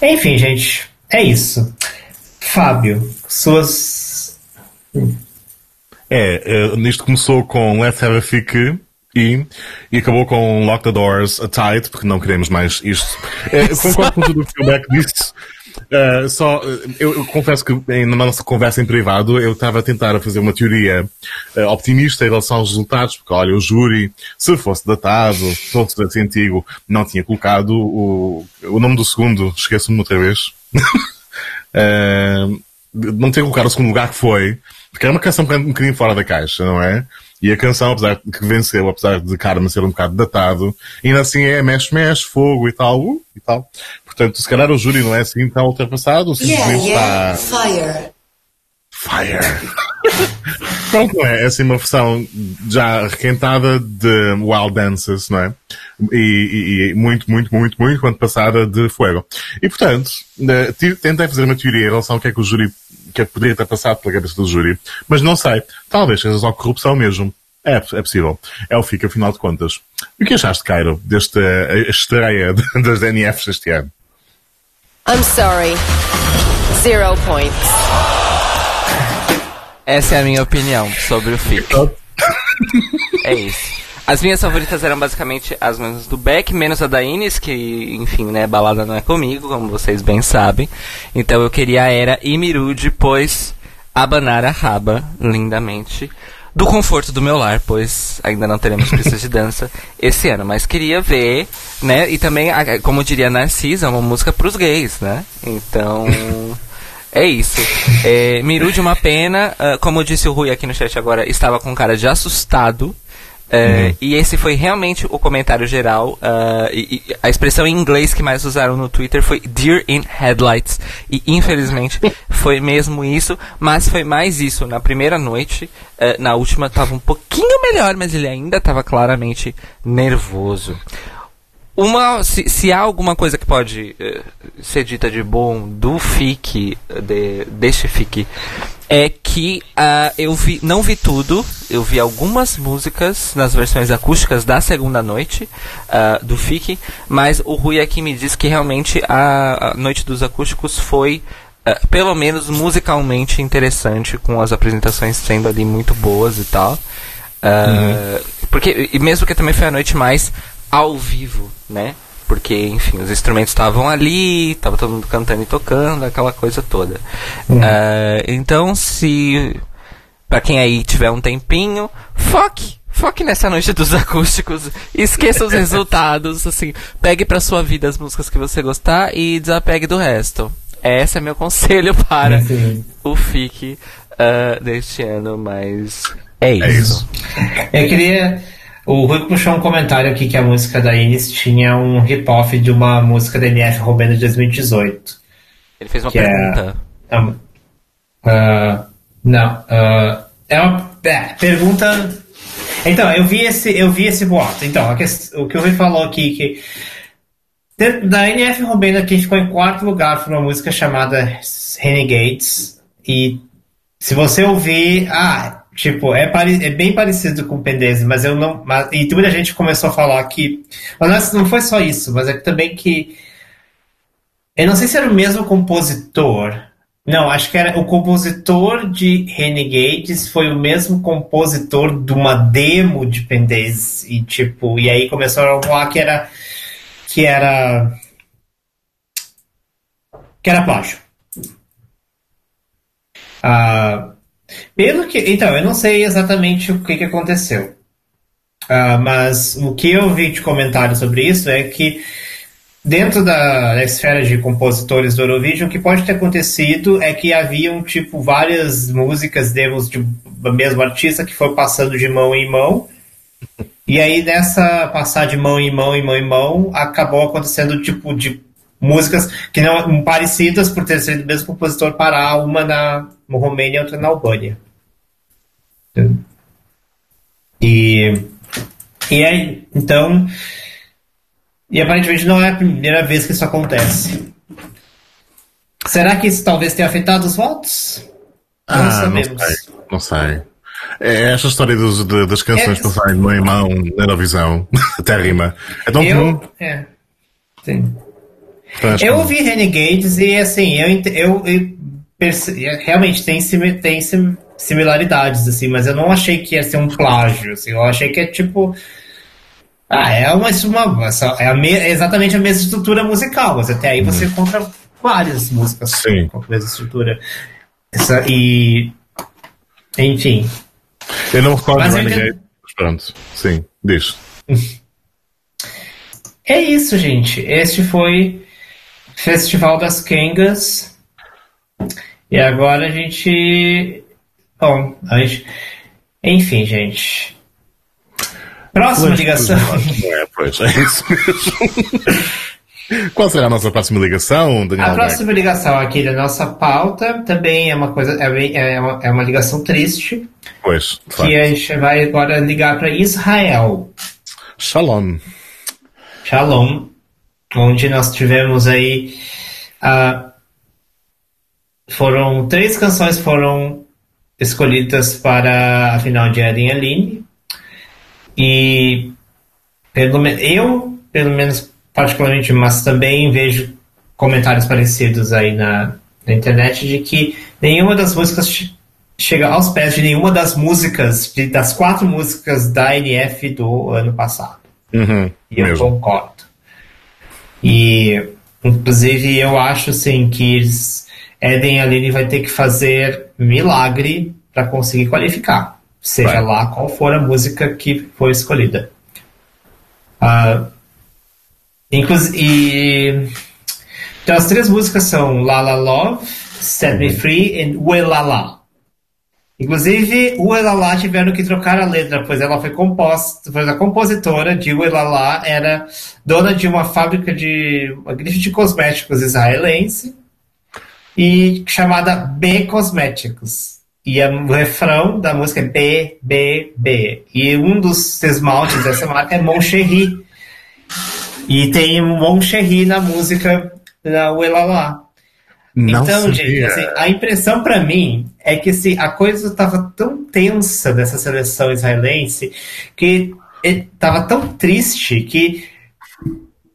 enfim, gente, é isso. Fábio, suas é, é nisto começou com Let's Have a Fique e, e acabou com Lock the Doors Tight, porque não queremos mais isto. É, concordo com tudo o que o Beck disse. Uh, só, eu, eu, confesso que na nossa conversa em privado eu estava a tentar fazer uma teoria uh, optimista em relação aos resultados, porque olha, o júri, se fosse datado, se fosse antigo, não tinha colocado o, o nome do segundo, esqueço-me outra vez. uh, não tinha colocado o segundo lugar que foi, porque era uma canção um bocadinho fora da caixa, não é? E a canção, apesar de que venceu, apesar de Carmen ser um bocado datado, ainda assim é mexe-mexe, fogo e tal, uh, e tal. Portanto, se calhar o júri não é assim tão ultrapassado, simplesmente yeah, yeah. está... Fire. Fire. Pronto, não é? É assim uma versão já requentada de Wild Dances, não é? E, e, e muito, muito, muito, muito quando passada de Fuego. E portanto, eh, tentei fazer uma teoria em relação ao que é que o júri, que é que poderia ter passado pela cabeça do júri, mas não sei. Talvez seja só corrupção mesmo. É, é possível. É o FIC, afinal de contas. E o que achaste, Cairo, desta estreia das DNFs este ano? I'm sorry. Zero points. Essa é a minha opinião sobre o FIC. é isso. As minhas favoritas eram basicamente as mesmas do Beck, menos a da Ines, que, enfim, né, balada não é comigo, como vocês bem sabem. Então eu queria a Era e Mirude, pois abanar a raba lindamente do conforto do meu lar, pois ainda não teremos pistas de dança esse ano. Mas queria ver, né? E também, como diria Narcisa, uma música pros gays, né? Então. É isso. É, Miru de uma pena, uh, como disse o Rui aqui no chat agora, estava com cara de assustado uhum. E esse foi realmente o comentário geral. Uh, e, e, a expressão em inglês que mais usaram no Twitter foi Deer in Headlights. E infelizmente foi mesmo isso. Mas foi mais isso. Na primeira noite, uh, na última estava um pouquinho melhor, mas ele ainda estava claramente nervoso. Uma, se, se, há alguma coisa que pode uh, ser dita de bom do FIC, de, deste FIC, é que uh, eu vi, não vi tudo, eu vi algumas músicas nas versões acústicas da segunda noite uh, do FIC, mas o Rui aqui me diz que realmente a, a Noite dos Acústicos foi uh, pelo menos musicalmente interessante, com as apresentações sendo ali muito boas e tal. Uhum. Porque, e mesmo que também foi a noite mais ao vivo, né? porque, enfim, os instrumentos estavam ali, tava todo mundo cantando e tocando, aquela coisa toda. Uhum. Uh, então, se para quem aí tiver um tempinho, foque, foque nessa noite dos acústicos esqueça os resultados, assim, pegue pra sua vida as músicas que você gostar e desapegue do resto. Esse é meu conselho para Sim. o FIC uh, deste ano, mas é isso. É isso. Eu queria. O Rui puxou um comentário aqui que a música da Inis tinha um hip-off de uma música da NF Romena de 2018. Ele fez uma Que é- pergunta. Ah, ah, não. ah, é uma é, pergunta. Então, eu vi esse, eu vi esse boato. Então, o que o Rui falou aqui, que da NF Romena, quem ficou em quarto lugar foi uma música chamada Renegades. E se você ouvir, ah, tipo, é, pare- é bem parecido com o Pendese, mas eu não. Mas, e muita gente começou a falar que. Mas não foi só isso, mas é também que. Eu não sei se era o mesmo compositor. Não, acho que era o compositor de Renegades foi o mesmo compositor de uma demo de Pendez e tipo, e aí começaram a falar que era que era que era plágio. Ah, pelo que, então, eu não sei exatamente o que, que aconteceu. Ah, mas o que eu vi de comentário sobre isso é que dentro da, da esfera de compositores do Eurovision, o que pode ter acontecido é que haviam tipo várias músicas, demos de mesmo artista que foi passando de mão em mão. E aí nessa passar de mão em mão em mão em mão, acabou acontecendo tipo de músicas que não parecidas por ter sido o mesmo compositor parar uma na no Romênia e outra na Albânia. E e aí, então, e aparentemente não é a primeira vez que isso acontece. Será que isso talvez tenha afetado os votos? Não Ah, não sei. Não sei. É esta história dos, de- das canções É. passarem de mão em mão na Eurovisão. Até rima. É tão comum. Eu, é, sim. Então, eu ouvi Renegades e assim, eu, eu, eu realmente tem, simi- tem sim- similaridades, assim, mas eu não achei que ia ser um plágio, assim, eu achei que é tipo. Ah, é uma, uma é, a me- é exatamente a mesma estrutura musical, mas até aí você encontra várias músicas Sim. com a mesma estrutura. Essa, e. Enfim. Eu não recordo Mas Renegade, entendo- mas pronto. Sim, diz. É isso, gente. Este foi Festival das Kengas. E agora a gente. Bom, a gente... enfim, gente. Próxima ligação. Não é, pois, é isso mesmo. Qual será a nossa próxima ligação, Daniel? A próxima ligação aqui da nossa pauta também é uma coisa. É, é uma, é uma ligação triste. Pois. Que a gente vai agora ligar para Israel. Shalom. Shalom, onde nós tivemos aí ah, foram três canções foram escolhidas para a final de Eden Aline e pelo eu pelo menos particularmente mas também vejo comentários parecidos aí na, na internet de que nenhuma das músicas che- chega aos pés de nenhuma das músicas de- das quatro músicas da NF do ano passado Uhum, e eu mesmo. concordo. E, inclusive, eu acho assim que eles, Eden Aline vai ter que fazer milagre para conseguir qualificar, seja Vai. lá qual for a música que foi escolhida. Ah, inclusive, então, as três músicas são La La Love, Set Me Free e Uelala. Inclusive, o tiveram que trocar a letra, pois ela foi composta, pois a compositora de Uelala era dona de uma fábrica de uma grife de cosméticos israelense e chamada B Cosméticos. E o refrão da música é B, B, B. E um dos esmaltes dessa marca é Moncherry. E tem Moncherry na música da Uelala. Não Então, sabia. gente, assim, a impressão pra mim é que assim, a coisa estava tão tensa dessa seleção israelense que estava tão triste que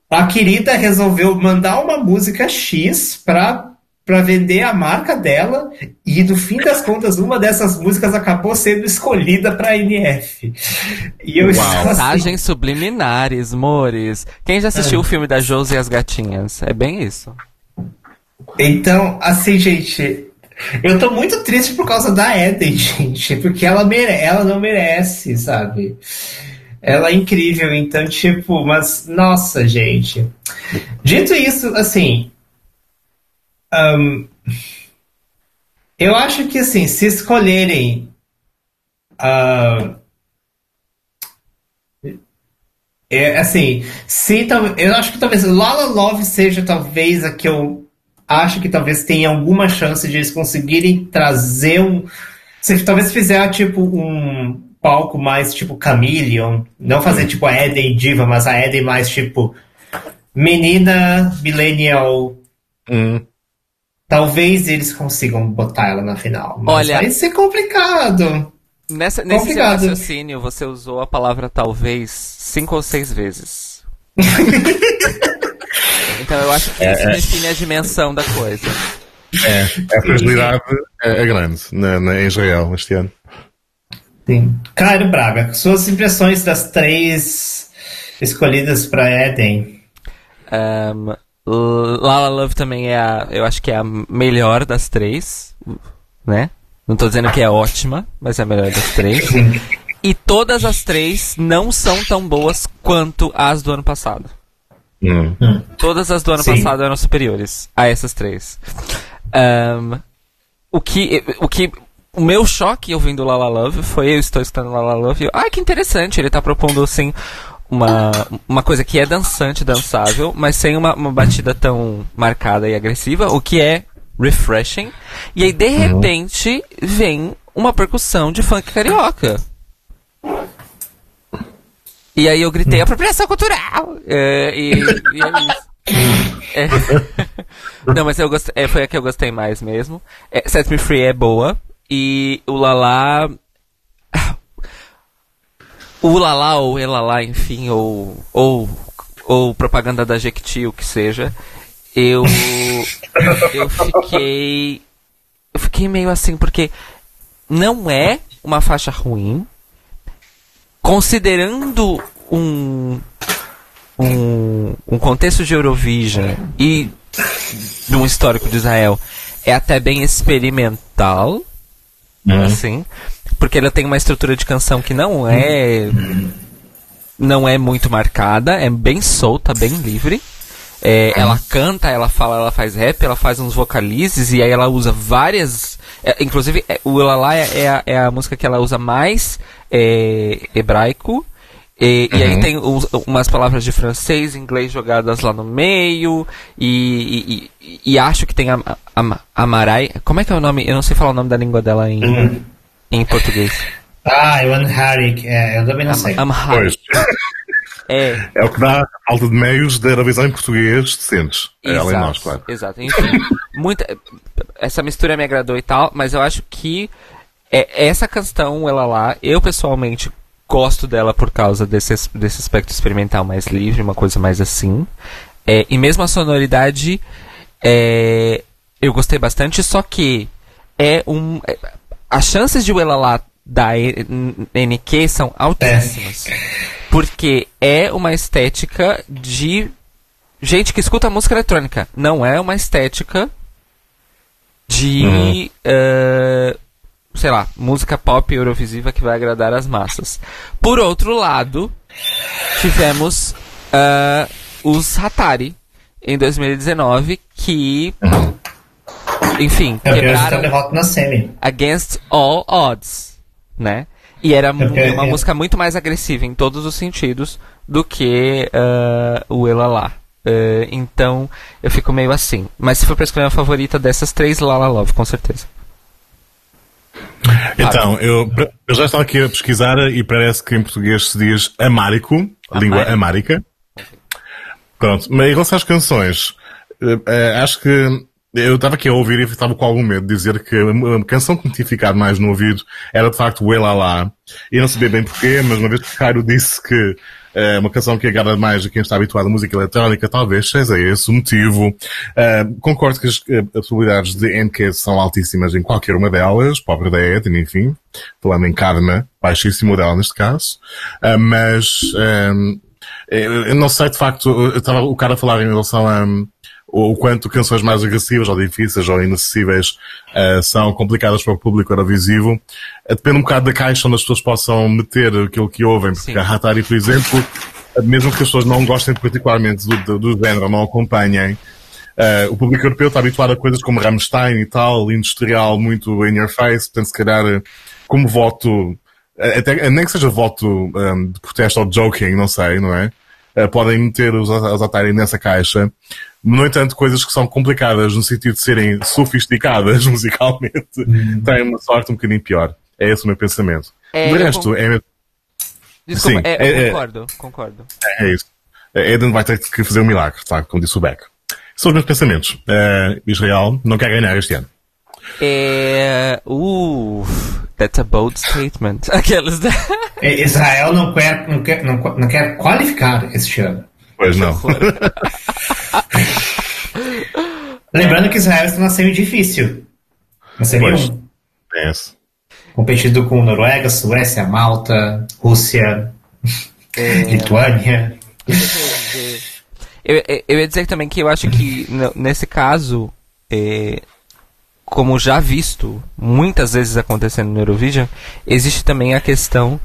a querida resolveu mandar uma música X pra, pra vender a marca dela e no fim das contas uma dessas músicas acabou sendo escolhida pra NF. E eu Uau. assim, Mensagens subliminares, mores. Quem já assistiu o filme da Josi e as Gatinhas? É bem isso. Então, assim, gente, Eu tô muito triste por causa da Eden, gente, porque ela, mere ela não merece, sabe? Ela é incrível, então, tipo, mas, nossa, gente. Dito isso, assim. Um, eu acho que, assim, se escolherem. Uh, é, assim, se eu acho que talvez Lala Love seja talvez a que eu acho que talvez tenha alguma chance de eles conseguirem trazer um. Se talvez fizer tipo um palco mais tipo Chameleon, não fazer hum. tipo a Eden Diva, mas a Eden mais tipo menina millennial. Hum. Talvez eles consigam botar ela na final. Mas Olha, vai ser complicado. Nessa, nesse seu raciocínio, você usou a palavra talvez cinco ou seis vezes. então eu acho que é, isso é. define a dimensão da coisa. É, a fragilidade é, é grande na, na, em Israel este ano. Sim. Caio Braga, suas impressões das três escolhidas para Eden? Um, Lala Love também é a, eu acho que é a melhor das três, né? Não tô dizendo que é ótima, mas é a melhor das três. E todas as três não são tão boas quanto as do ano passado. Hum. Todas as do ano Sim. passado eram superiores a essas três. Um, o que, o que o meu choque ouvindo Lala Love foi eu estou escutando Lala Love e eu, ah, que interessante, ele está propondo assim uma, uma coisa que é dançante, dançável, mas sem uma, uma batida tão marcada e agressiva, o que é refreshing. E aí de uhum. repente vem uma percussão de funk carioca. E aí eu gritei apropriação cultural! É, e, e é isso. É. Não, mas eu gostei, é, foi a que eu gostei mais mesmo. É, Set Me Free é boa. E o Lala. O Lala ou Elala, enfim, ou, ou, ou propaganda da Jequiti, o que seja. Eu. eu fiquei. Eu fiquei meio assim, porque não é uma faixa ruim. Considerando um, um, um contexto de Eurovision e de um histórico de Israel, é até bem experimental uhum. assim, porque ela tem uma estrutura de canção que não é não é muito marcada, é bem solta, bem livre. É, ela canta, ela fala, ela faz rap, ela faz uns vocalizes e aí ela usa várias. É, inclusive, é, o Elalá é, é, a, é a música que ela usa mais é, hebraico. E, uhum. e, aí uhum. tem uns, umas palavras de francês e inglês jogadas lá no meio. E, e, e acho que tem a, a, a, Marai. Como é que é o nome? Eu não sei falar o nome da língua dela em, uhum. Em português. Ah, o Amharic. É, eu também não Am sei. Amharic. É. é o que dá a falta de meios da Eurovisão em português decentes. É ela e nós, claro. Exato. Enfim, muita, essa mistura me agradou e tal, mas eu acho que é, essa questão, ela lá, eu pessoalmente gosto dela por causa desse, desse aspecto experimental mais livre, uma coisa mais assim. É, e mesmo a sonoridade, é, eu gostei bastante, só que é um. É, as chances de o Elalá da NQ são altíssimas. É. Porque é uma estética de gente que escuta música eletrônica. Não é uma estética de. Uhum. Uh, sei lá, música pop eurovisiva que vai agradar as massas. Por outro lado, tivemos uh, os Hatari em 2019 que, enfim, é quebraram na semi. Against All Odds, né? E era é uma música muito mais agressiva em todos os sentidos do que uh, o Ela Lá. Uh, então eu fico meio assim. Mas se for pra escolher uma favorita dessas três, Lala Love, com certeza. Então, eu, eu já estava aqui a pesquisar e parece que em português se diz amárico, língua amárica. Pronto, mas em relação às canções, uh, acho que eu estava aqui a ouvir e estava com algum medo de dizer que a canção que me tinha ficado mais no ouvido era de facto o Ela Lá. E não sabia bem porquê, mas uma vez que o Cairo disse que é uma canção que agrada mais a quem está habituado à música eletrónica, talvez seja esse o motivo. Uh, concordo que as, as possibilidades de NK são altíssimas em qualquer uma delas, pobre da Eden, enfim, falando em Karma, baixíssimo dela neste caso, uh, mas eu não sei de facto, estava o cara a falar em relação a o quanto canções mais agressivas ou difíceis ou inacessíveis uh, são complicadas para o público eurovisivo. Uh, depende um bocado da caixa onde as pessoas possam meter aquilo que ouvem, porque Sim. a Hatari, por exemplo, uh, mesmo que as pessoas não gostem particularmente do, do, do género, não acompanhem, Uh, o público europeu está habituado a coisas como Rammstein e tal, industrial, muito in your face, portanto, se calhar, como voto, até, nem que seja voto um, de protesto ou joking, não sei, não é? Uh, podem meter os, os Atari nessa caixa. No entanto, coisas que são complicadas no sentido de serem sofisticadas musicalmente, têm uma sorte um bocadinho pior. É esse o meu pensamento. É, de resto, con- é, Desculpa, Sim, é, é- eu é- concordo, concordo. é isso. A Eden vai ter que fazer um milagre, tá? Como disse o Beck. São os meus pensamentos. Uh, Israel não quer ganhar este ano. É. Uh, that's a bold statement. Aquelas da. E- Israel não quer, não quer, não, não quer qualificar este ano. Pois não. Lembrando que Israel está na semi difícil. Na semi Pois. 1. É. Competido com Noruega, Suécia, Malta, Rússia, Lituânia. Eu, eu- eu ia dizer também que eu acho que nesse caso, é, como já visto muitas vezes acontecendo no Eurovision, existe também a questão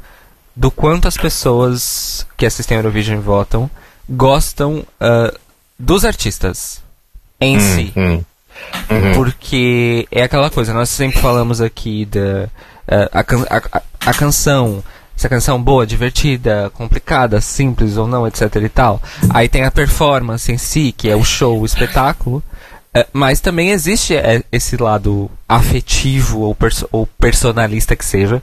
do quanto as pessoas que assistem ao Eurovision e votam gostam ah, dos artistas em si. Hum. Porque é aquela coisa, nós sempre falamos aqui da eh, a, can- a- a canção, se a canção boa, divertida, complicada, simples ou não, etc e tal. Aí tem a performance em si, que é o show, o espetáculo. Eh, mas também existe eh, esse lado afetivo ou, perso- ou personalista que seja,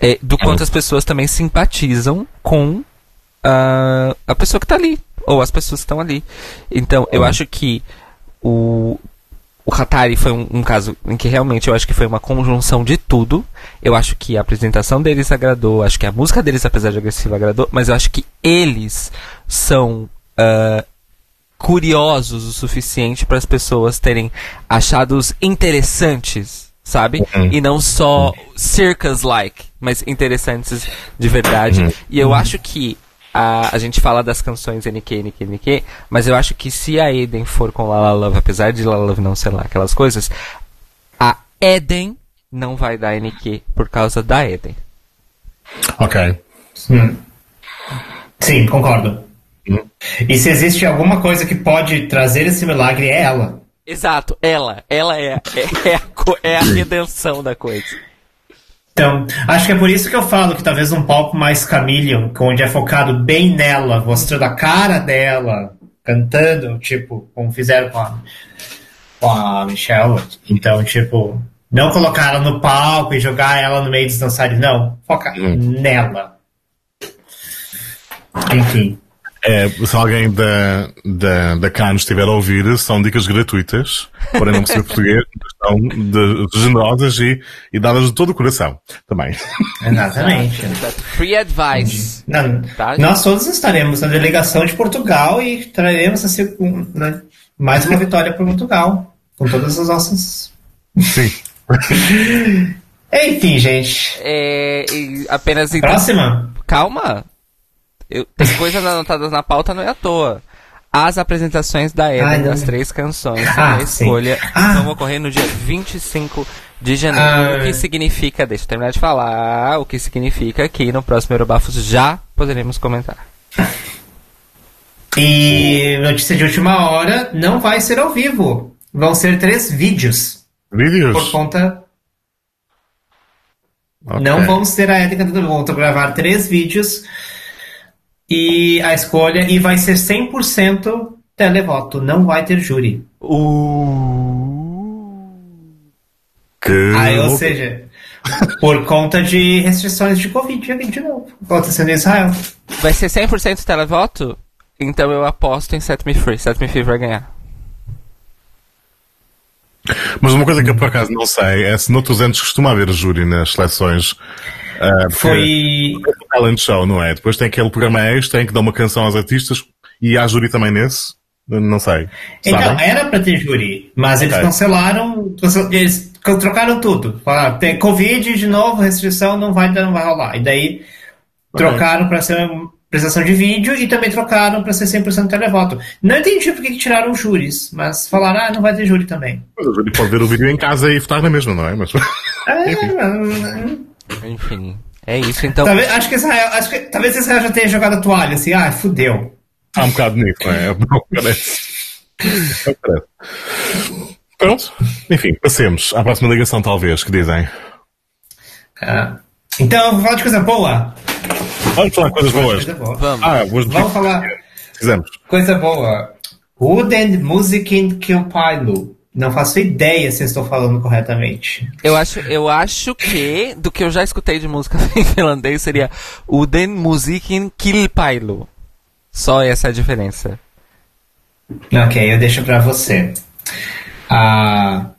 eh, do quanto as pessoas também simpatizam com a, a pessoa que está ali, ou as pessoas que estão ali. Então, eu acho que o, o Hatari foi um, um caso em que realmente eu acho que foi uma conjunção de tudo. Eu acho que a apresentação deles agradou, acho que a música deles, apesar de agressiva, agradou, mas eu acho que eles são ah, curiosos o suficiente para as pessoas terem achados interessantes, sabe? E não só circus-like, mas interessantes de verdade. E eu acho que a, a gente fala das canções NQ, NQ, NQ, mas eu acho que se a Eden for com La La Love, apesar de La La Love não ser lá aquelas coisas, a Eden não vai dar NQ por causa da Eden. Ok. Sim, concordo. E se existe alguma coisa que pode trazer esse milagre, é ela. Exato, ela, ela é, é, é, a, é a redenção da coisa. Então, acho que é por isso que eu falo que talvez um palco mais Chameleon, onde é focado bem nela, mostrando a cara dela, cantando, tipo, como fizeram com a, com a Michelle. Então, tipo, não colocar ela no palco e jogar ela no meio dos dançarinos, não. Foca nela. Enfim. É, se alguém da, da, da CAN estiver a ouvir, são dicas gratuitas, porém não percebo português, são de, generosas e, e dadas de todo o coração também. Exatamente. Free advice. Não, Tá, nós todos estaremos na delegação de Portugal e traremos assim, né, mais uma vitória para Portugal. Com todas as nossas. Sim. Enfim, gente. É, apenas então, Próxima? calma. Eu, tem coisas anotadas na pauta, não é à toa. As apresentações da não. das três canções Ah, a sim. escolha Ah. vão ocorrer no dia 25 de janeiro. Ah. O que significa, deixa eu terminar de falar, o que significa que no próximo Eurobafos já poderemos comentar. E notícia de última hora: não vai ser ao vivo. Vão ser três vídeos. Por Vídeos? conta. Ok. Não vamos ter a Eden cantando. Vamos gravar três vídeos. E a escolha. E vai ser 100% televoto. Não vai ter júri. Que Aí, ou seja, por conta de restrições de Covid de novo, acontecendo em Israel. Vai ser 100% televoto? Então eu aposto em Set Me Free. Set Me Free vai ganhar. Mas uma coisa que eu por acaso não sei é se noutros anos costuma haver júri nas seleções. porque Foi. É talent show, não é? Depois tem aquele programa extra em que dá uma canção aos artistas e há júri também nesse? Não sei. Então, Sabem? era pra ter júri, mas eles Ok. cancelaram. cancel- Eles trocaram tudo. Falaram, tem Covid de novo, restrição, não vai, não vai rolar. E daí trocaram pra ser prestação de vídeo e também trocaram para ser 100% televoto. Não entendi por que tiraram os júris, mas falaram, ah, não vai ter júri também. Mas Ele pode ver o vídeo em casa e votar na mesma, não é? Mas... É, Enfim, é isso. Então, talvez, acho que Israel, acho que, talvez Israel já tenha jogado a toalha, assim, ah, fudeu. Há um bocado nisso, não é? Não parece. Não parece. Pronto. Enfim, passemos à próxima ligação, talvez, que dizem. Ah, então, vou falar de coisa boa. Vamos falar coisas boas. Coisa boa. vamos. Ah, boas Vamos falar Fizemos. coisa boa. Wooden Musikin Kilpailu. Não faço ideia se estou falando corretamente. Eu acho, eu acho que, do que eu já escutei de música em finlandês, seria Uden Musikin Kilpailu. Só essa é a diferença. Ok, eu deixo pra você. Ah,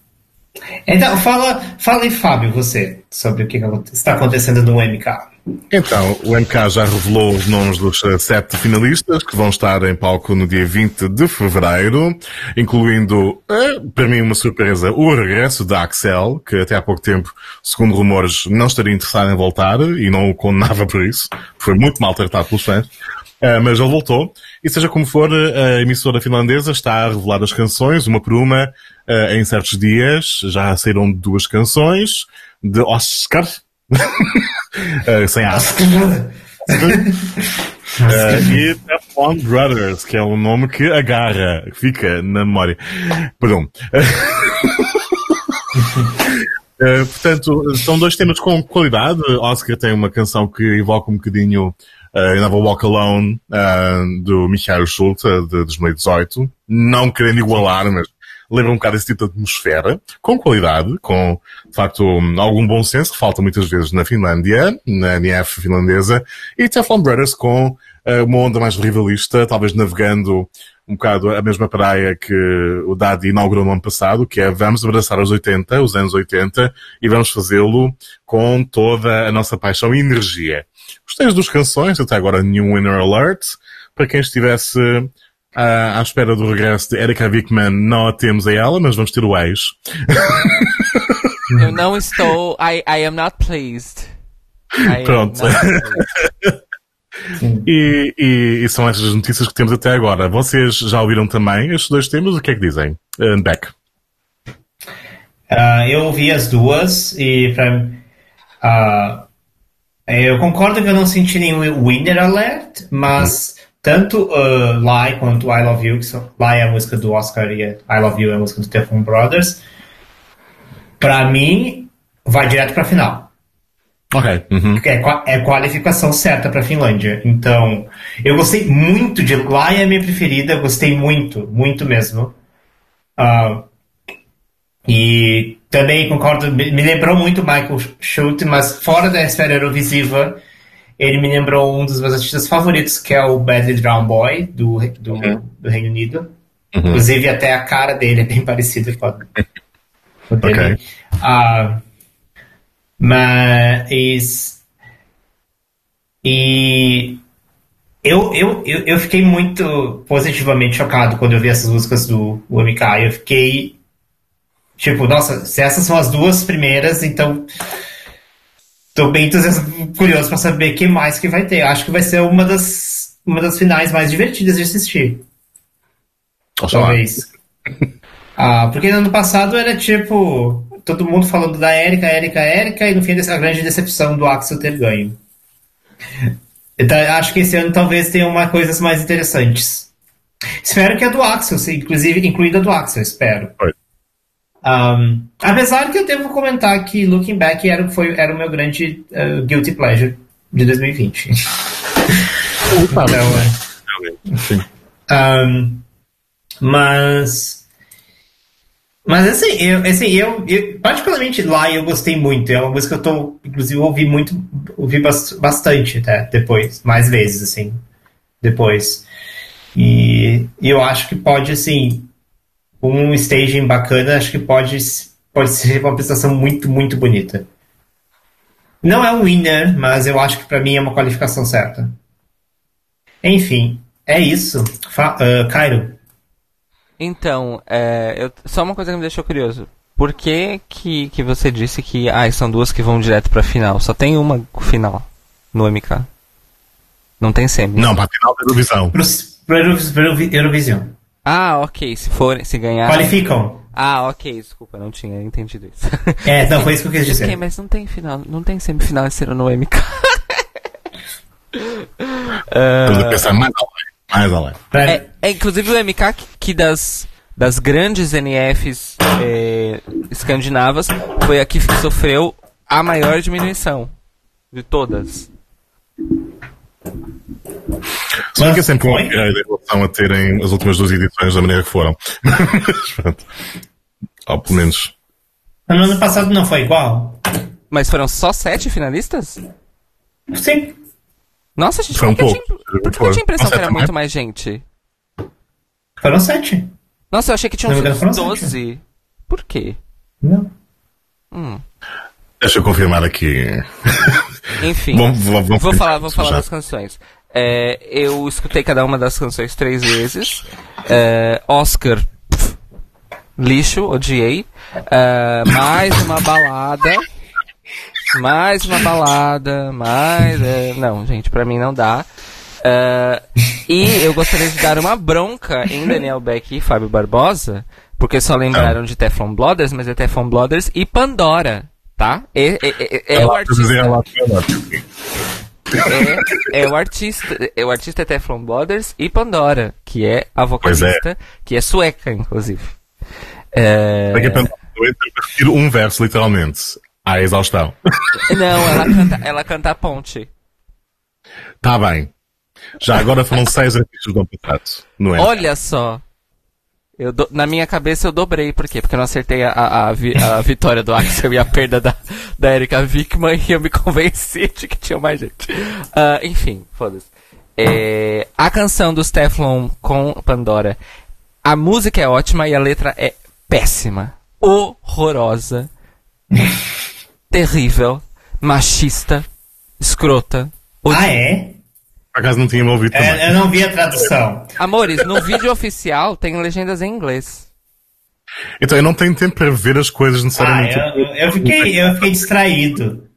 então, fala, fala aí, Fábio, você, sobre o que está acontecendo no MK. Então, o MK já revelou os nomes dos eh, sete finalistas que vão estar em palco no dia 20 de fevereiro, incluindo, eh, para mim, uma surpresa, o regresso da Axel, que até há pouco tempo, segundo rumores, não estaria interessado em voltar e não o condenava por isso. Foi muito maltratado pelos fãs. Eh, mas ele voltou. E seja como for, a emissora finlandesa está a revelar as canções, uma por uma, em certos dias. Já saíram duas canções de Oscar. Eh, sem A. Eh, e Teflon Brothers, que é um nome que agarra, fica na memória. Perdão. Eh, portanto, são dois temas com qualidade. Oscar tem uma canção que evoca um bocadinho uh, Never Walk Alone, uh, do Michael Schultz, uh, de 2018. Não querendo igualar, mas lembra um bocado esse tipo de atmosfera, com qualidade, com, de facto, um, algum bom senso, que falta muitas vezes na Finlândia, na NF finlandesa, e Teflon Brothers com uh, uma onda mais rivalista, talvez navegando um bocado a mesma praia que o Daddy inaugurou no ano passado, que é vamos abraçar os 80, os anos 80, e vamos fazê-lo com toda a nossa paixão e energia. Gostei das duas canções, até agora nenhum Winner Alert. Para quem estivesse ah, à espera do regresso de Erika Wickman, não a temos a ela, mas vamos ter o ex. Eu não estou. I, I am not pleased. I Pronto. not pleased. E, e- e são estas as notícias que temos até agora. Vocês já ouviram também estes dois temas? O que é que dizem? Uh, Beck. Ah, eu ouvi as duas e pra, ah, eu concordo que eu não senti nenhum winner alert, mas tanto uh, Lie quanto I Love You, que são, Lie é a música do Oscar e I Love You é a música do Teflon Brothers, pra mim vai direto pra final. Ok. Uhum. É, é qualificação certa pra Finlândia. Então, eu gostei muito de. Lá é a minha preferida, gostei muito, muito mesmo. Ah, e também concordo, me lembrou muito Michael Schultz, mas fora da esfera Eurovisiva, ele me lembrou um dos meus artistas favoritos, que é o Badly Drown Boy, do, do, do Reino Unido. Inclusive, até a cara dele é bem parecida com a, com a dele. Ok. Ah, mas. E. Eu, eu, eu, eu fiquei muito positivamente chocado quando eu vi essas músicas do MK. Eu fiquei. Tipo, nossa, se essas são as duas primeiras, então. Tô bem curioso pra saber o que mais que vai ter. Acho que vai ser uma das, uma das finais mais divertidas de assistir. Talvez. Ah, porque no ano passado era tipo. Todo mundo falando da Erika, Erika, Erika, e no fim a grande decepção do Axel ter ganho. Então, acho que esse ano talvez tenha uma coisas mais interessantes. Espero que a do Axel, inclusive incluindo a do Axel, espero. Oi. Um, apesar que eu devo comentar que Looking Back era, foi, era o meu grande uh, guilty pleasure de 2020. Então, é. Um, mas. Mas assim, eu, assim, eu, eu particularmente lá eu gostei muito. É uma música que eu tô, inclusive, ouvi muito, ouvi bas- bastante até depois, mais vezes, assim, depois. E, e eu acho que pode, assim, um staging bacana, acho que pode, pode ser uma apresentação muito, muito bonita. Não é um winner, mas eu acho que pra mim é uma qualificação certa. Enfim, é isso. Fa ah, Cairo. Então, é, eu- só uma coisa que me deixou curioso. Por que, que, que você disse que ah, são duas que vão direto pra final? Só tem uma final no MK. Não tem semi. Não, para a final da Eurovisão. Pro, pro pro Eurovi- Eurovision. Ah, ok. Se forem, se ganhar. Qualificam. Ah, ok. Desculpa, não tinha entendido isso. É, não, foi isso que eu quis ok, dizer. mas não tem final, não tem semifinal esse ano no MK. Estamos a pensar mais além. Mais além. É, é, inclusive o MK que, que das, das grandes NFs é, escandinavas foi a que sofreu a maior diminuição de todas. Bem que é sempre uma Oi? ideia em relação a terem as últimas duas edições da maneira que foram. Mas pronto. Ou pelo menos. No ano passado não foi igual? Mas foram só sete finalistas? Sim. Nossa, gente, Foi um por que eu pouco. tinha, por que eu tinha a impressão que era também. muito mais gente? Foram sete. Nossa, eu achei que tinham sido engano, foram 12. Por quê? Não. Deixa eu confirmar aqui. Enfim. Vamos- vamos- vamos vou falar, vou falar já. das canções. É, eu escutei cada uma das canções três vezes. É, Oscar, pff, lixo, odiei. É, mais uma balada. Mais uma balada. Mais. é, não, gente, pra mim não dá. É, e eu gostaria de dar uma bronca em Daniel Beck e Fábio Barbosa, porque só lembraram de Teflon Blooders, mas é Teflon Blooders e Pandora, tá? É, é, é- é o Ela- artista. É, é o artista, é o artista é Teflon Brothers e Pandora, que é a vocalista, que é sueca, inclusive. É, Daqui a um verso, literalmente. À exaustão. não, ela canta, ela canta a ponte. Tá bem. Já agora foram seis artistas do ano passado. Não é? Olha só. Eu do- na minha cabeça eu dobrei, por quê? Porque eu não acertei a, a, a vi- a vitória do Axel e a perda da, da Erika Wickman e eu me convenci de que tinha mais gente. Ah, enfim, foda-se. É, a canção dos Teflon com Pandora. A música é ótima e a letra é péssima. Horrorosa. terrível. Machista. Escrota. Ah, odiei. é? Por acaso não tinha me ouvido também. é? Eu não vi a tradução. Amores, no vídeo oficial tem legendas em inglês. Então eu não tenho tempo para ver as coisas Ah, necessariamente. eu, eu, fiquei, eu fiquei distraído.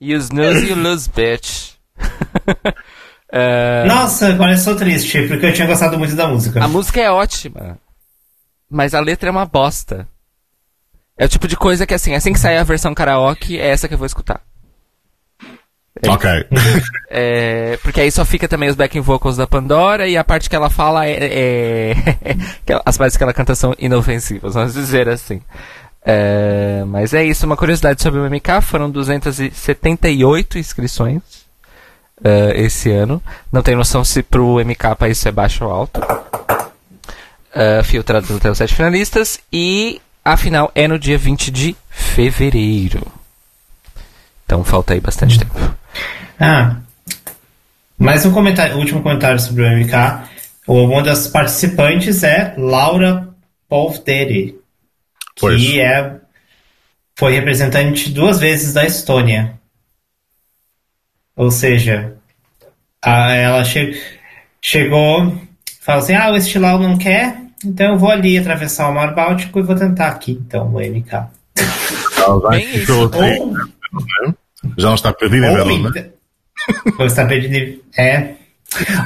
You snooze, you lose, bitch. É, Nossa, agora eu sou triste, porque eu tinha gostado muito da música. a música é ótima, mas a letra é uma bosta. É o tipo de coisa que, assim, assim que sair a versão karaoke, é essa que eu vou escutar. Ok. É, porque aí só fica também os backing vocals da Pandora e a parte que ela fala é. é- as partes que ela canta são inofensivas, vamos dizer assim. É, mas é isso, uma curiosidade sobre o MK: foram 278 inscrições é, esse ano. Não tenho noção se pro MK isso é baixo ou alto. É, filtrado até os sete finalistas. E a final é no dia 20 de fevereiro. Então falta aí bastante tempo. Ah, mais um comentário, último comentário sobre o MK. Uma das participantes é Laura Povderi, Pois. que é, foi representante duas vezes da Estônia. Ou seja, a- ela che- chegou, fala assim: ah, o Estilau não quer, então eu vou ali atravessar o Mar Báltico e vou tentar aqui, então, o MK. Bem isso. Ou, Já não está perdida em Verona. então, ou está perdido. É.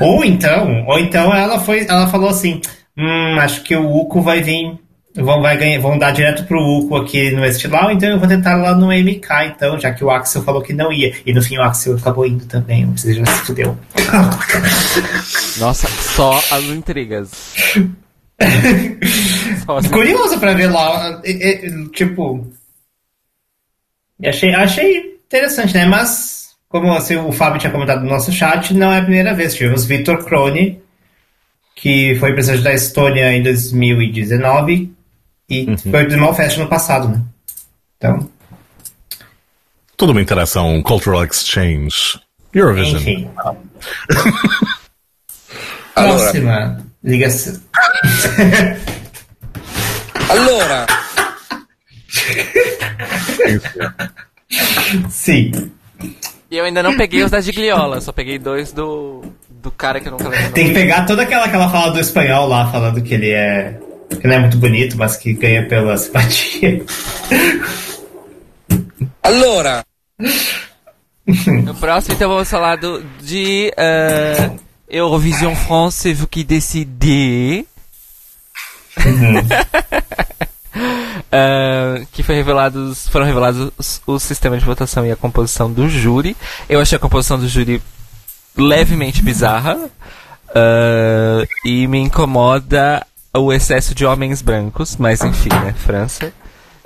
Ou então, ou então ela foi, ela falou assim: hum, acho que o Uco vai vir. Vão, vai ganhar, vão dar direto pro Uco aqui no Estilau, então eu vou tentar lá no MK, então, já que o Axel falou que não ia. E no fim o Axel acabou indo também, você já se fudeu. Nossa, só as intrigas. Só as Curioso pra ver lá, é, é, tipo. Achei, achei interessante, né? Mas, como assim, o Fábio tinha comentado no nosso chat, não é a primeira vez. Tivemos Vitor Krone, que foi presidente da Estônia em 2019 e foi do Malfest no passado, né? Então, Toda uma interação, cultural exchange. Eurovision. enfim. Próxima ligação. Allora, Sim. E eu ainda não peguei os da Gigliola, só peguei dois do, do cara que eu nunca lembro. Tem que pegar toda aquela que ela fala do espanhol lá, falando que ele é. que não é muito bonito, mas que ganha pela simpatia. allora, No próximo, então, vamos falar do, de uh, Eurovision France, vous qui décidez. Uh, que foi revelados, foram revelados os, o sistema de votação e a composição do júri. Eu achei a composição do júri levemente bizarra uh, e me incomoda o excesso de homens brancos, mas enfim, né, França.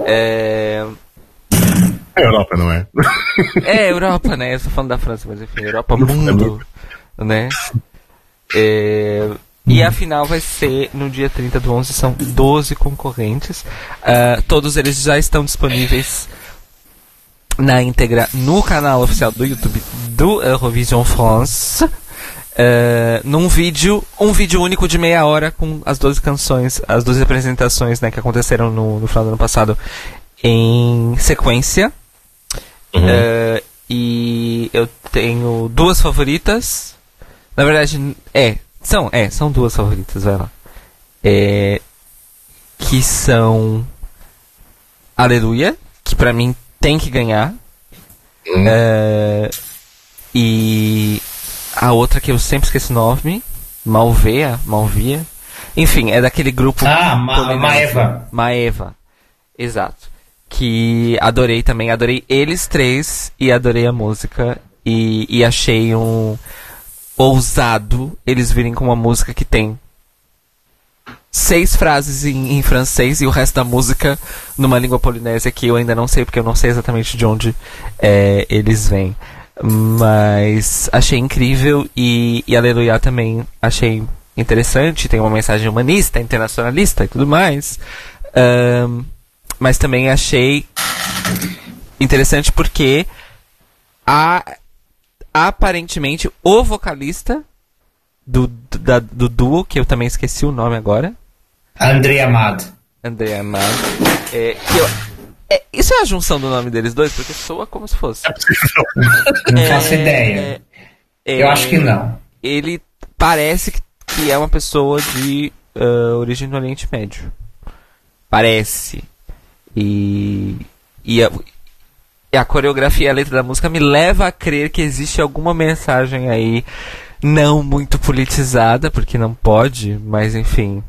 É... É Europa, não é? É, Europa, né? Eu tô falando da França, mas enfim, Europa, mundo, né? É... E a final vai ser no dia 30 do 11, são 12 concorrentes. Uh, todos eles já estão disponíveis na íntegra no canal oficial do YouTube do Eurovision France. Uh, num vídeo, um vídeo único de meia hora com as 12 canções, as 12 apresentações né, que aconteceram no, no final do ano passado em sequência. Uhum. Uh, e eu tenho duas favoritas. Na verdade, é, são, é, são duas favoritas, vai lá. É, que são Aleluia, que pra mim tem que ganhar. Hum. É, e a outra que eu sempre esqueço o nome, Malvea, Malvia. Enfim, é daquele grupo. Ah, Ma Maeva. Maeva. Exato. Que adorei também, adorei eles três e adorei a música. E, e achei um ousado eles virem com uma música que tem seis frases em, em, francês e o resto da música numa língua polinésia que eu ainda não sei porque eu não sei exatamente de onde é, eles vêm. Mas achei incrível e, e Aleluia também achei interessante. Tem uma mensagem humanista, internacionalista e tudo mais. Um, mas também achei interessante porque a aparentemente o vocalista do, da, do duo, que eu também esqueci o nome agora. André Amado. André Amado. É, é, isso é a junção do nome deles dois? Porque soa como se fosse. Não faço é, ideia. É, eu acho que não. Ele parece que é uma pessoa de uh, origem do Oriente Médio. Parece. E, e a coreografia e a letra da música me leva a crer que existe alguma mensagem aí não muito politizada, porque não pode, mas enfim, um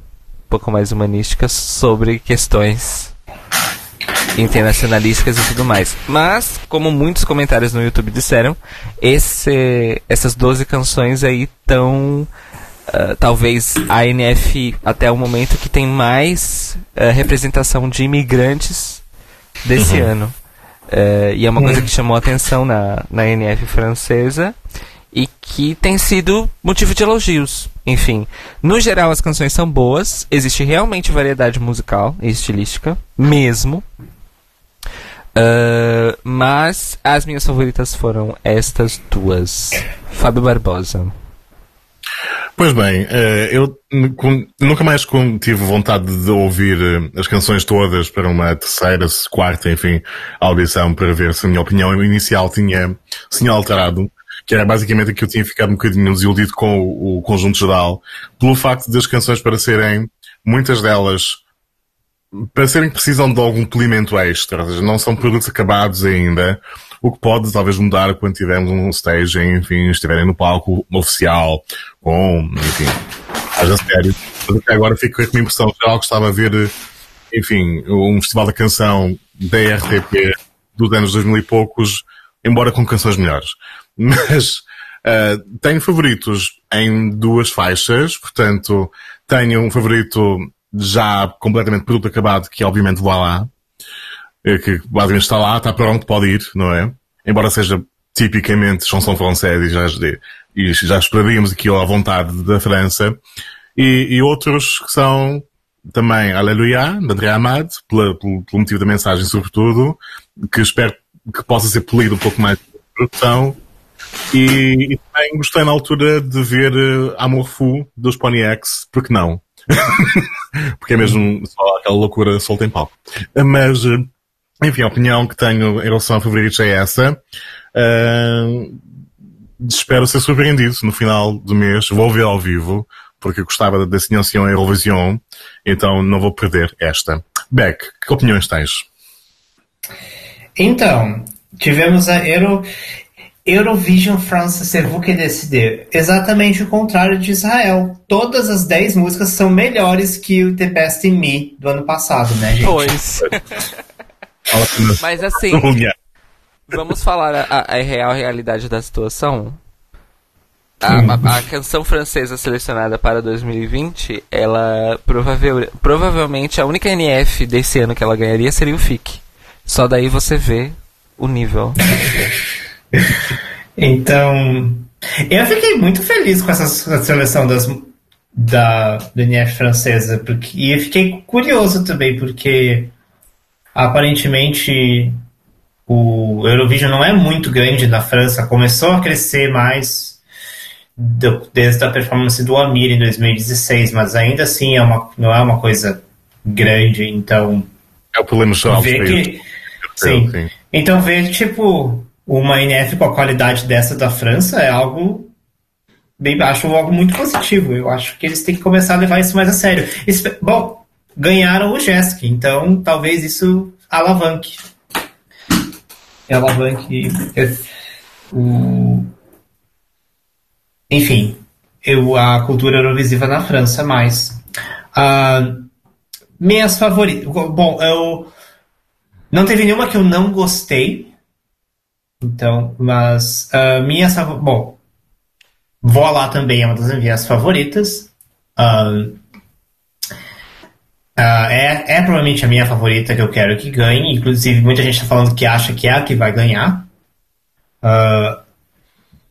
pouco mais humanística sobre questões internacionalísticas e tudo mais. Mas, como muitos comentários no YouTube disseram, esse, essas 12 canções aí estão. Uh, talvez a NF até o momento que tem mais uh, representação de imigrantes desse uhum. ano. Uh, e é uma coisa que chamou atenção na, na NF francesa e que tem sido motivo de elogios. Enfim, no geral as canções são boas, existe realmente variedade musical e estilística, mesmo. Uh, mas as minhas favoritas foram estas duas. Fábio Barbosa. Pois bem, eh, eu nunca mais tive vontade de ouvir eh, as canções todas para uma terceira, quarta, enfim, audição para ver se a minha opinião inicial tinha, tinha alterado, que era basicamente que eu tinha ficado um bocadinho desiludido com o, o conjunto geral, pelo facto das canções para serem, muitas delas, para serem precisam de algum polimento extra, ou seja, não são produtos acabados ainda, o que pode talvez mudar quando tivermos um stage, enfim, estiverem no palco oficial, com, enfim, haja sério. Mas até agora fico com a impressão geral que estava a ver, enfim, um festival da canção da RTP dos anos 2000 e poucos, embora com canções melhores. Mas, uh, tenho favoritos em duas faixas, portanto, tenho um favorito já completamente produto acabado, que é obviamente Voilá, é que basicamente está lá, está pronto, pode ir, não é? Embora seja tipicamente chanson française e já, e já esperaríamos aquilo à vontade da França. E, e outros que são também Aleluia, de André Amad, pela, pelo, pelo, motivo da mensagem sobretudo, que espero que possa ser polido um pouco mais de produção. E, e também gostei na altura de ver uh, Amor Fou dos Pony X, porque não? porque é mesmo só aquela loucura solta em palco. Mas, uh, enfim, a opinião que tenho em relação a favoritos é essa. Uh, espero ser surpreendido no final do mês. Vou ver ao vivo, porque gostava da Signação Eurovision, então não vou perder esta. Beck, que opiniões tens? Então, tivemos a Euro. Eurovision France, c'est vous qui décidez. Exatamente o contrário de Israel. Todas as 10 músicas são melhores que o The Best in Me do ano passado, né, gente? Pois. Mas assim, vamos falar a, a real realidade da situação. A, a, a canção francesa selecionada para 2020, ela provavel, provavelmente a única NF desse ano que ela ganharia seria o FIC. Só daí você vê o nível. Então, eu fiquei muito feliz com essa seleção das, da, da NF francesa, porque, e eu fiquei curioso também, porque aparentemente o Eurovision não é muito grande na França, começou a crescer mais do, desde a performance do Amir em 2016, mas ainda assim é uma, não é uma coisa grande, então. É o problema só ver que, sim. sim. Então ver tipo uma NF com a qualidade dessa da França é algo bem acho algo muito positivo. Eu acho que eles têm que começar a levar isso mais a sério. Bom, ganharam o JESC, então talvez isso alavanque. Alavanque o enfim, eu, a cultura eurovisiva na França mais. Uh, minhas favoritas. Bom, eu. Não teve nenhuma que eu não gostei. Então, mas. Uh, minhas. Bom. Vou lá também é uma das minhas favoritas. Uh, Uh, é, é provavelmente a minha favorita que eu quero que ganhe. Inclusive, muita gente está falando que acha que é a que vai ganhar.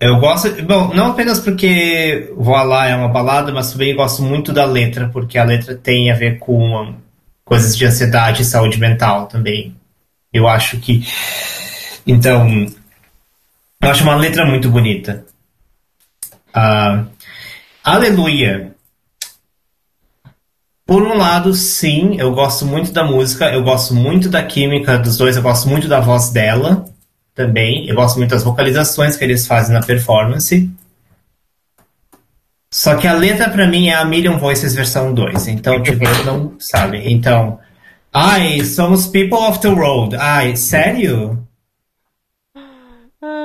Eu gosto, bom, não apenas porque Voilá é uma balada, mas também gosto muito da letra, porque a letra tem a ver com coisas de ansiedade e saúde mental também. Eu acho que. Então. Eu acho uma letra muito bonita. Uh, Aleluia. Por um lado, sim, eu gosto muito da música, eu gosto muito da química dos dois, eu gosto muito da voz dela também. Eu gosto muito das vocalizações que eles fazem na performance. Só que a letra para mim é a Million Voices versão 2. Então, tipo, não sabe. Então, ai, somos people of the road. Ai, sério?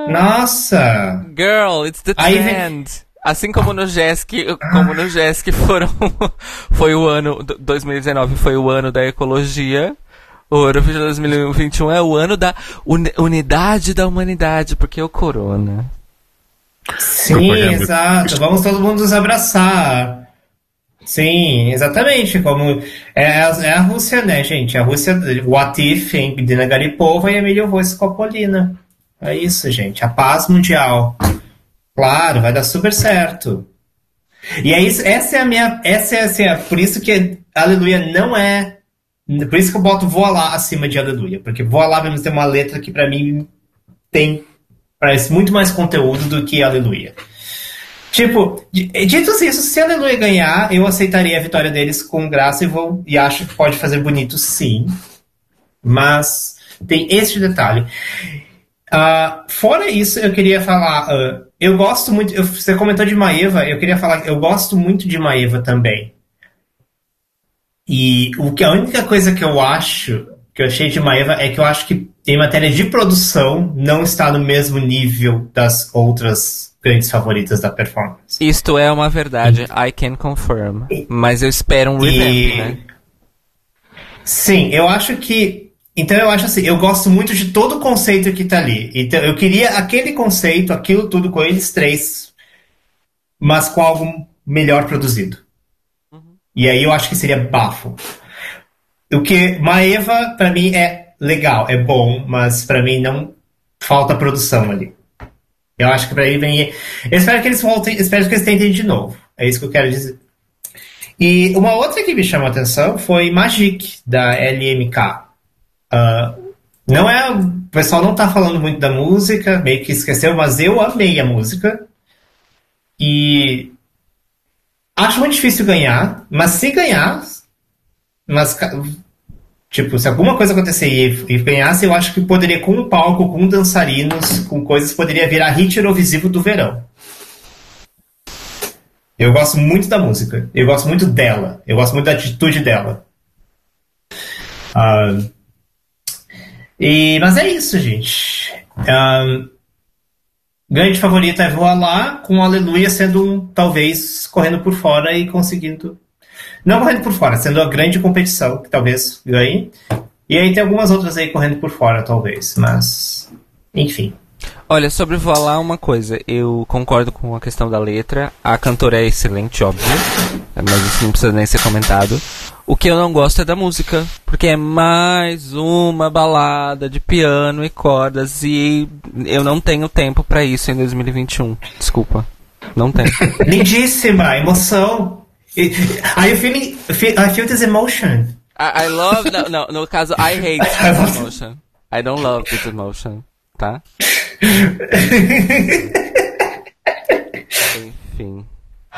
Nossa! Girl, it's the Aí trend. Vem... Assim como no Jesk, como no Jesk foram foi o ano 2019 foi o ano da ecologia. O Eurovision 2021 é o ano da unidade da humanidade, porque é o corona. Sim, exato. Vamos todo mundo nos abraçar. Sim, exatamente. Como é, é a Rússia, né, gente? A Rússia, o Atif, Dina Garipova e Emílio Voice Copolina. É isso, gente. A paz mundial. Claro, vai dar super certo. E é isso, essa é a minha. Essa é assim, é por isso que Aleluia não é por isso que eu boto Voa Lá acima de Aleluia. Porque Voa Lá mesmo tem uma letra que para mim tem. Parece muito mais conteúdo do que Aleluia. Tipo, dito isso, se Aleluia ganhar, eu aceitaria a vitória deles com graça e vou e acho que pode fazer bonito sim. Mas tem esse detalhe. Uh, fora isso, eu queria falar. Uh, eu gosto muito. Eu, você comentou de Maeva, eu queria falar. Eu gosto muito de Maeva também. E o que a única coisa que eu acho, que eu achei de Maeva, é que eu acho que em matéria de produção não está no mesmo nível das outras grandes favoritas da performance. Isto é uma verdade, I can confirm. E, mas eu espero um revamp, e... né? Sim, eu acho que. Então eu acho assim, eu gosto muito de todo o conceito que tá ali. Então eu queria aquele conceito, aquilo tudo com eles três, mas com algo melhor produzido. E aí eu acho que seria bafo. O que Maeva, para mim, é legal, é bom, mas para mim não falta produção ali. Eu acho que para aí vem. Eu espero que eles voltem, espero que eles tentem de novo. É isso que eu quero dizer. E uma outra que me chamou a atenção foi Magic, da LMK. Uh, não é. O pessoal não tá falando muito da música, meio que esqueceu, mas eu amei a música. E Acho muito difícil ganhar, mas se ganhar, mas tipo, se alguma coisa acontecer e, e ganhasse, eu acho que poderia, com um palco, com dançarinos, com coisas, poderia virar hit Eurovisivo do verão. Eu gosto muito da música. Eu gosto muito dela. Eu gosto muito da atitude dela. Uh, e, mas é isso, gente. Uh, grande favorita é Voar Lá, com Aleluia sendo um, talvez correndo por fora e conseguindo. Não correndo por fora, sendo a grande competição que talvez ganhe. E aí tem algumas outras aí correndo por fora, talvez. Mas. Enfim. Olha, sobre Voar Lá, uma coisa. Eu concordo com a questão da letra. A cantora é excelente, óbvio. Mas isso não precisa nem ser comentado. O que eu não gosto é da música. Porque é mais uma balada de piano e cordas. E eu não tenho tempo pra isso em 2021. Desculpa. Não tenho. Lindíssima, emoção. Are you feeling. feel- I feel this emotion. I, I love. No, no, no caso, I hate this emotion. I don't love this emotion. Tá? Enfim.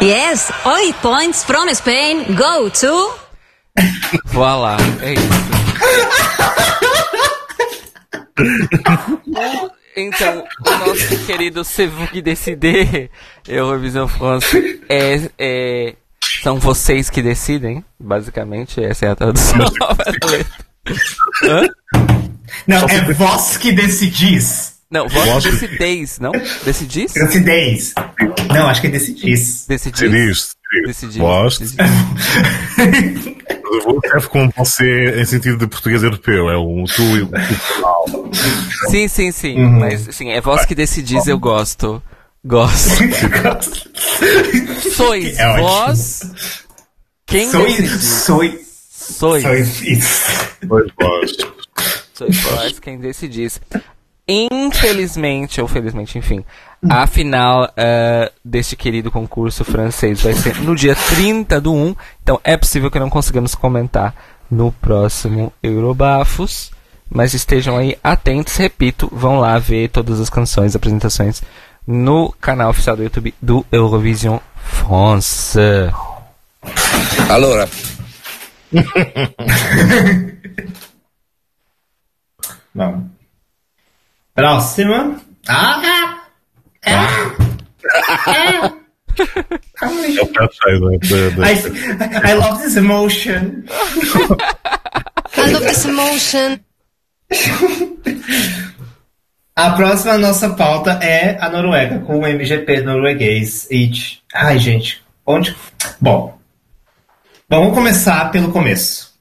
Yes, eight points from Spain go to. Voa lá. É isso. Então, o nosso querido qui décidez, Eurovision France, é, é, são vocês que decidem, basicamente, essa é a tradução. Não, é vós que decidis. Não, vós decideis, não? Decidis? Decidis. Não, acho que é decidis. Decidis. Decidis. Gosto. Vou serve como você em sentido de português europeu. É um tu e o plural. Sim, sim, sim. Mas, sim, é vós que decidis, eu gosto. Gosto. Sois É ótimo. vós quem Sois, decide. sois, Sois. sois gosto. Sois vós quem decidis. Infelizmente, ou felizmente, enfim, a final eh, deste querido concurso francês vai ser no dia 30 do 1. Então é possível que não consigamos comentar no próximo Eurobafos. Mas estejam aí atentos, repito, vão lá ver todas as canções, apresentações no canal oficial do YouTube do Eurovision France. Allora, Vamos. Próxima. Ah! Ah! Ah! É o cheio da- da- da- I, I love this emotion. I love this emotion. A próxima nossa pauta é a Noruega, com o MGP norueguês. It. Ai, gente. Onde. Bom. Vamos começar pelo começo.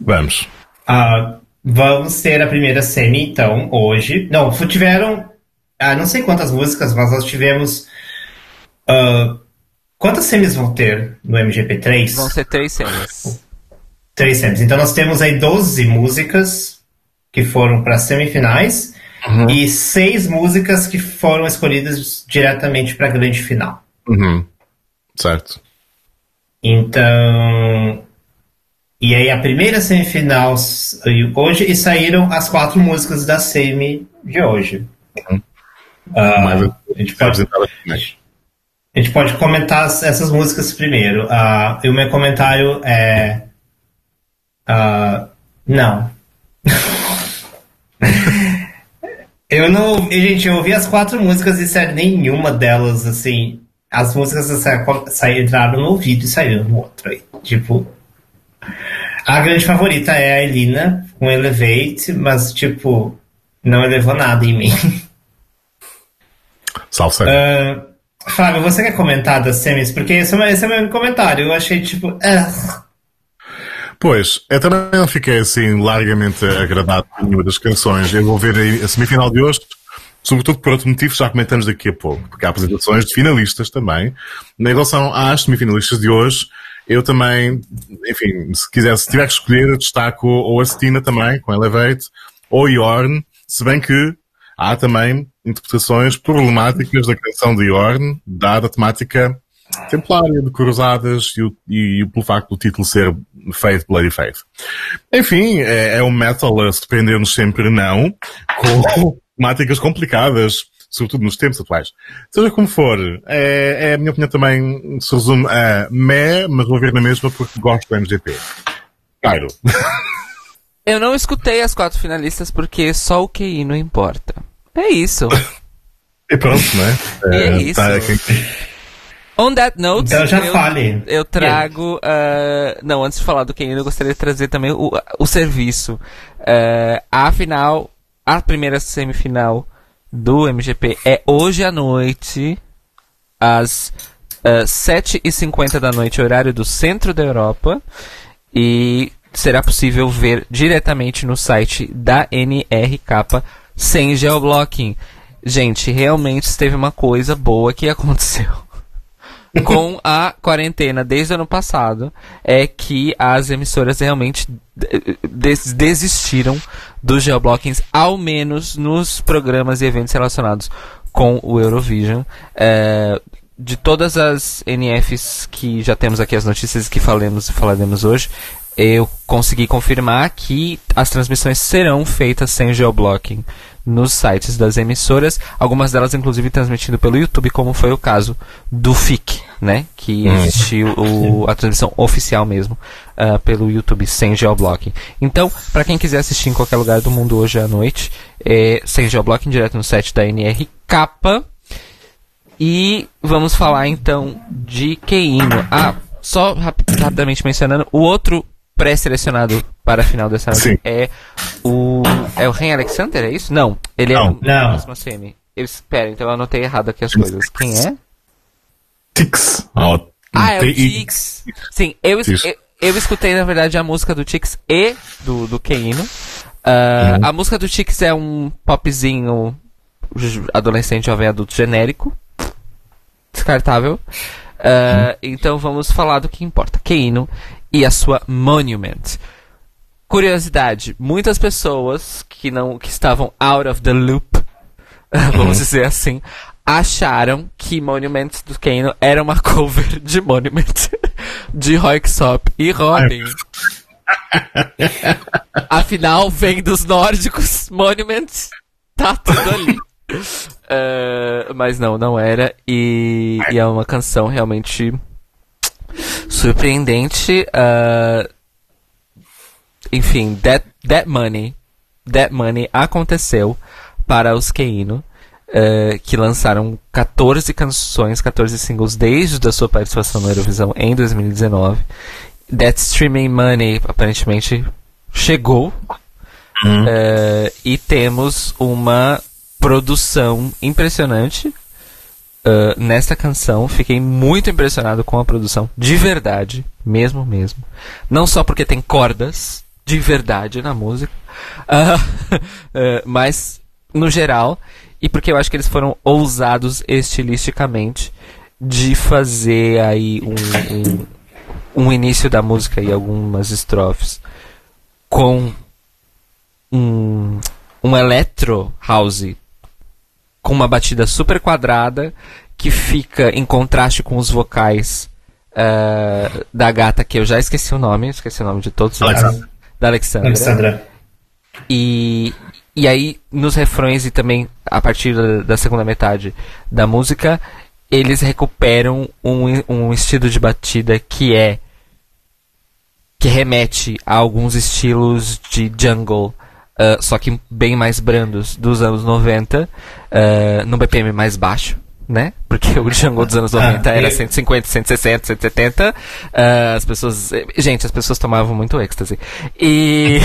Vamos. Ah, vamos ter a primeira semi, então, hoje. Não, tiveram. Ah, não sei quantas músicas, mas nós tivemos. ah, quantas semis vão ter no MGP3? Vão ser três cenas. Três semis. Então nós temos aí 12 músicas que foram para semifinais e seis músicas que foram escolhidas diretamente para a grande final. Uhum. Certo. Então. E aí a primeira semifinal hoje e saíram as quatro músicas da semi de hoje. Ah, Mas a, gente pode, a gente pode comentar as- essas músicas primeiro. Ah, e o meu comentário é. ah, não. eu não. Gente, eu ouvi as quatro músicas e sério, nenhuma delas, assim. As músicas sa- sa- entraram no ouvido e saíram no outro. Aí. Tipo. A grande favorita é a Elina, com Elevate, mas, tipo, não elevou nada em mim. Salve, seja. Ah, Fábio, você quer comentar das semis? Porque esse é, o meu- esse é meu comentário. Eu achei, tipo. ah. Pois, eu também não fiquei assim largamente agradado com nenhuma das canções. Eu vou ver a semifinal de hoje, sobretudo por outro motivo, já comentamos daqui a pouco, porque há apresentações de finalistas também. Em relação às semifinalistas de hoje, eu também, enfim, se quiser, se tiver que escolher, destaco ou a Stina também, com Elevate, ou Yorn, se bem que há também interpretações problemáticas da canção de Yorn, dada a temática templária de cruzadas e, o, e, pelo facto do título ser Faith, Bloody Faith. Enfim, é, é o metal a surpreender-nos sempre não, com temáticas complicadas, sobretudo nos tempos atuais. Seja como for, é, é a minha opinião também se resume a meh, mas vou ver na mesma porque gosto do MGP. Cairo. Eu não escutei as quatro finalistas porque só o QI não importa. É isso. E pronto, né? É isso. tá, quem- On that note, Então já eu, fale. eu trago. ah, não, antes de falar do QI, eu gostaria de trazer também o, o serviço. Ah, a final, a primeira semifinal do MGP é hoje à noite, às uh, 7h50 da noite, horário do centro da Europa. E será possível ver diretamente no site da NRK sem geoblocking. Gente, realmente teve uma coisa boa que aconteceu com a quarentena desde o ano passado é que as emissoras realmente des desistiram dos geoblockings, ao menos nos programas e eventos relacionados com o Eurovision. É, de todas as NFs que já temos aqui, as notícias que falemos falaremos hoje, eu consegui confirmar que as transmissões serão feitas sem geoblocking nos sites das emissoras, algumas delas inclusive transmitindo pelo YouTube, como foi o caso do FIC, né? Que hum. existiu o, a transmissão oficial mesmo uh, pelo YouTube, sem geoblocking. Então, para quem quiser assistir em qualquer lugar do mundo hoje à noite, é, sem geoblocking, direto no site da NRK. E vamos falar então de Keino. Ah, só rap rapidamente mencionando, o outro pré-selecionado para a final dessa noite é o. É o Ren Alexander, é isso? Não, ele não. é o não. próximo semi. Espera, então eu anotei errado aqui as coisas. Quem é? Tix. Oh, ah, é o Tix. Sim, eu, eu, eu, escutei na verdade a música do Tix e do, do Keino. Uh, uhum. A música do Tix é um popzinho adolescente, jovem adulto genérico. Descartável. Uh, então vamos falar do que importa. Keino e a sua Monument. Curiosidade, muitas pessoas que não que estavam out of the loop, vamos uhum. dizer assim, acharam que Monument do Kano era uma cover de Monument de Royksop e Robin. Afinal, vem dos nórdicos, Monument tá tudo ali. Uh, mas não, não era. E, e é uma canção realmente surpreendente. Uh, enfim, that, that Money, That Money aconteceu para os Keino, uh, que lançaram 14 canções, 14 singles desde a sua participação na Eurovisão em 2019. That Streaming Money aparentemente chegou. Hum. Uh, e temos uma produção impressionante uh, nessa canção. Fiquei muito impressionado com a produção, de verdade, mesmo, mesmo. Não só porque tem cordas de verdade na música, uh, uh, mas no geral, e porque eu acho que eles foram ousados estilisticamente de fazer aí um, um, um início da música e algumas estrofes com um, um electro house com uma batida super quadrada que fica em contraste com os vocais uh, da gata que eu já esqueci o nome, esqueci o nome de todos eles. Da Alexandra. Alexandra. E, e aí, nos refrões e também a partir da, da segunda metade da música, eles recuperam um, um estilo de batida que é que remete a alguns estilos de jungle uh, só que bem mais brandos dos anos 90, uh, ah, no BPM mais baixo, né? Porque o Django dos anos 90 ah, era 150, 160, 170. Uh, as pessoas. Gente, as pessoas tomavam muito êxtase. E.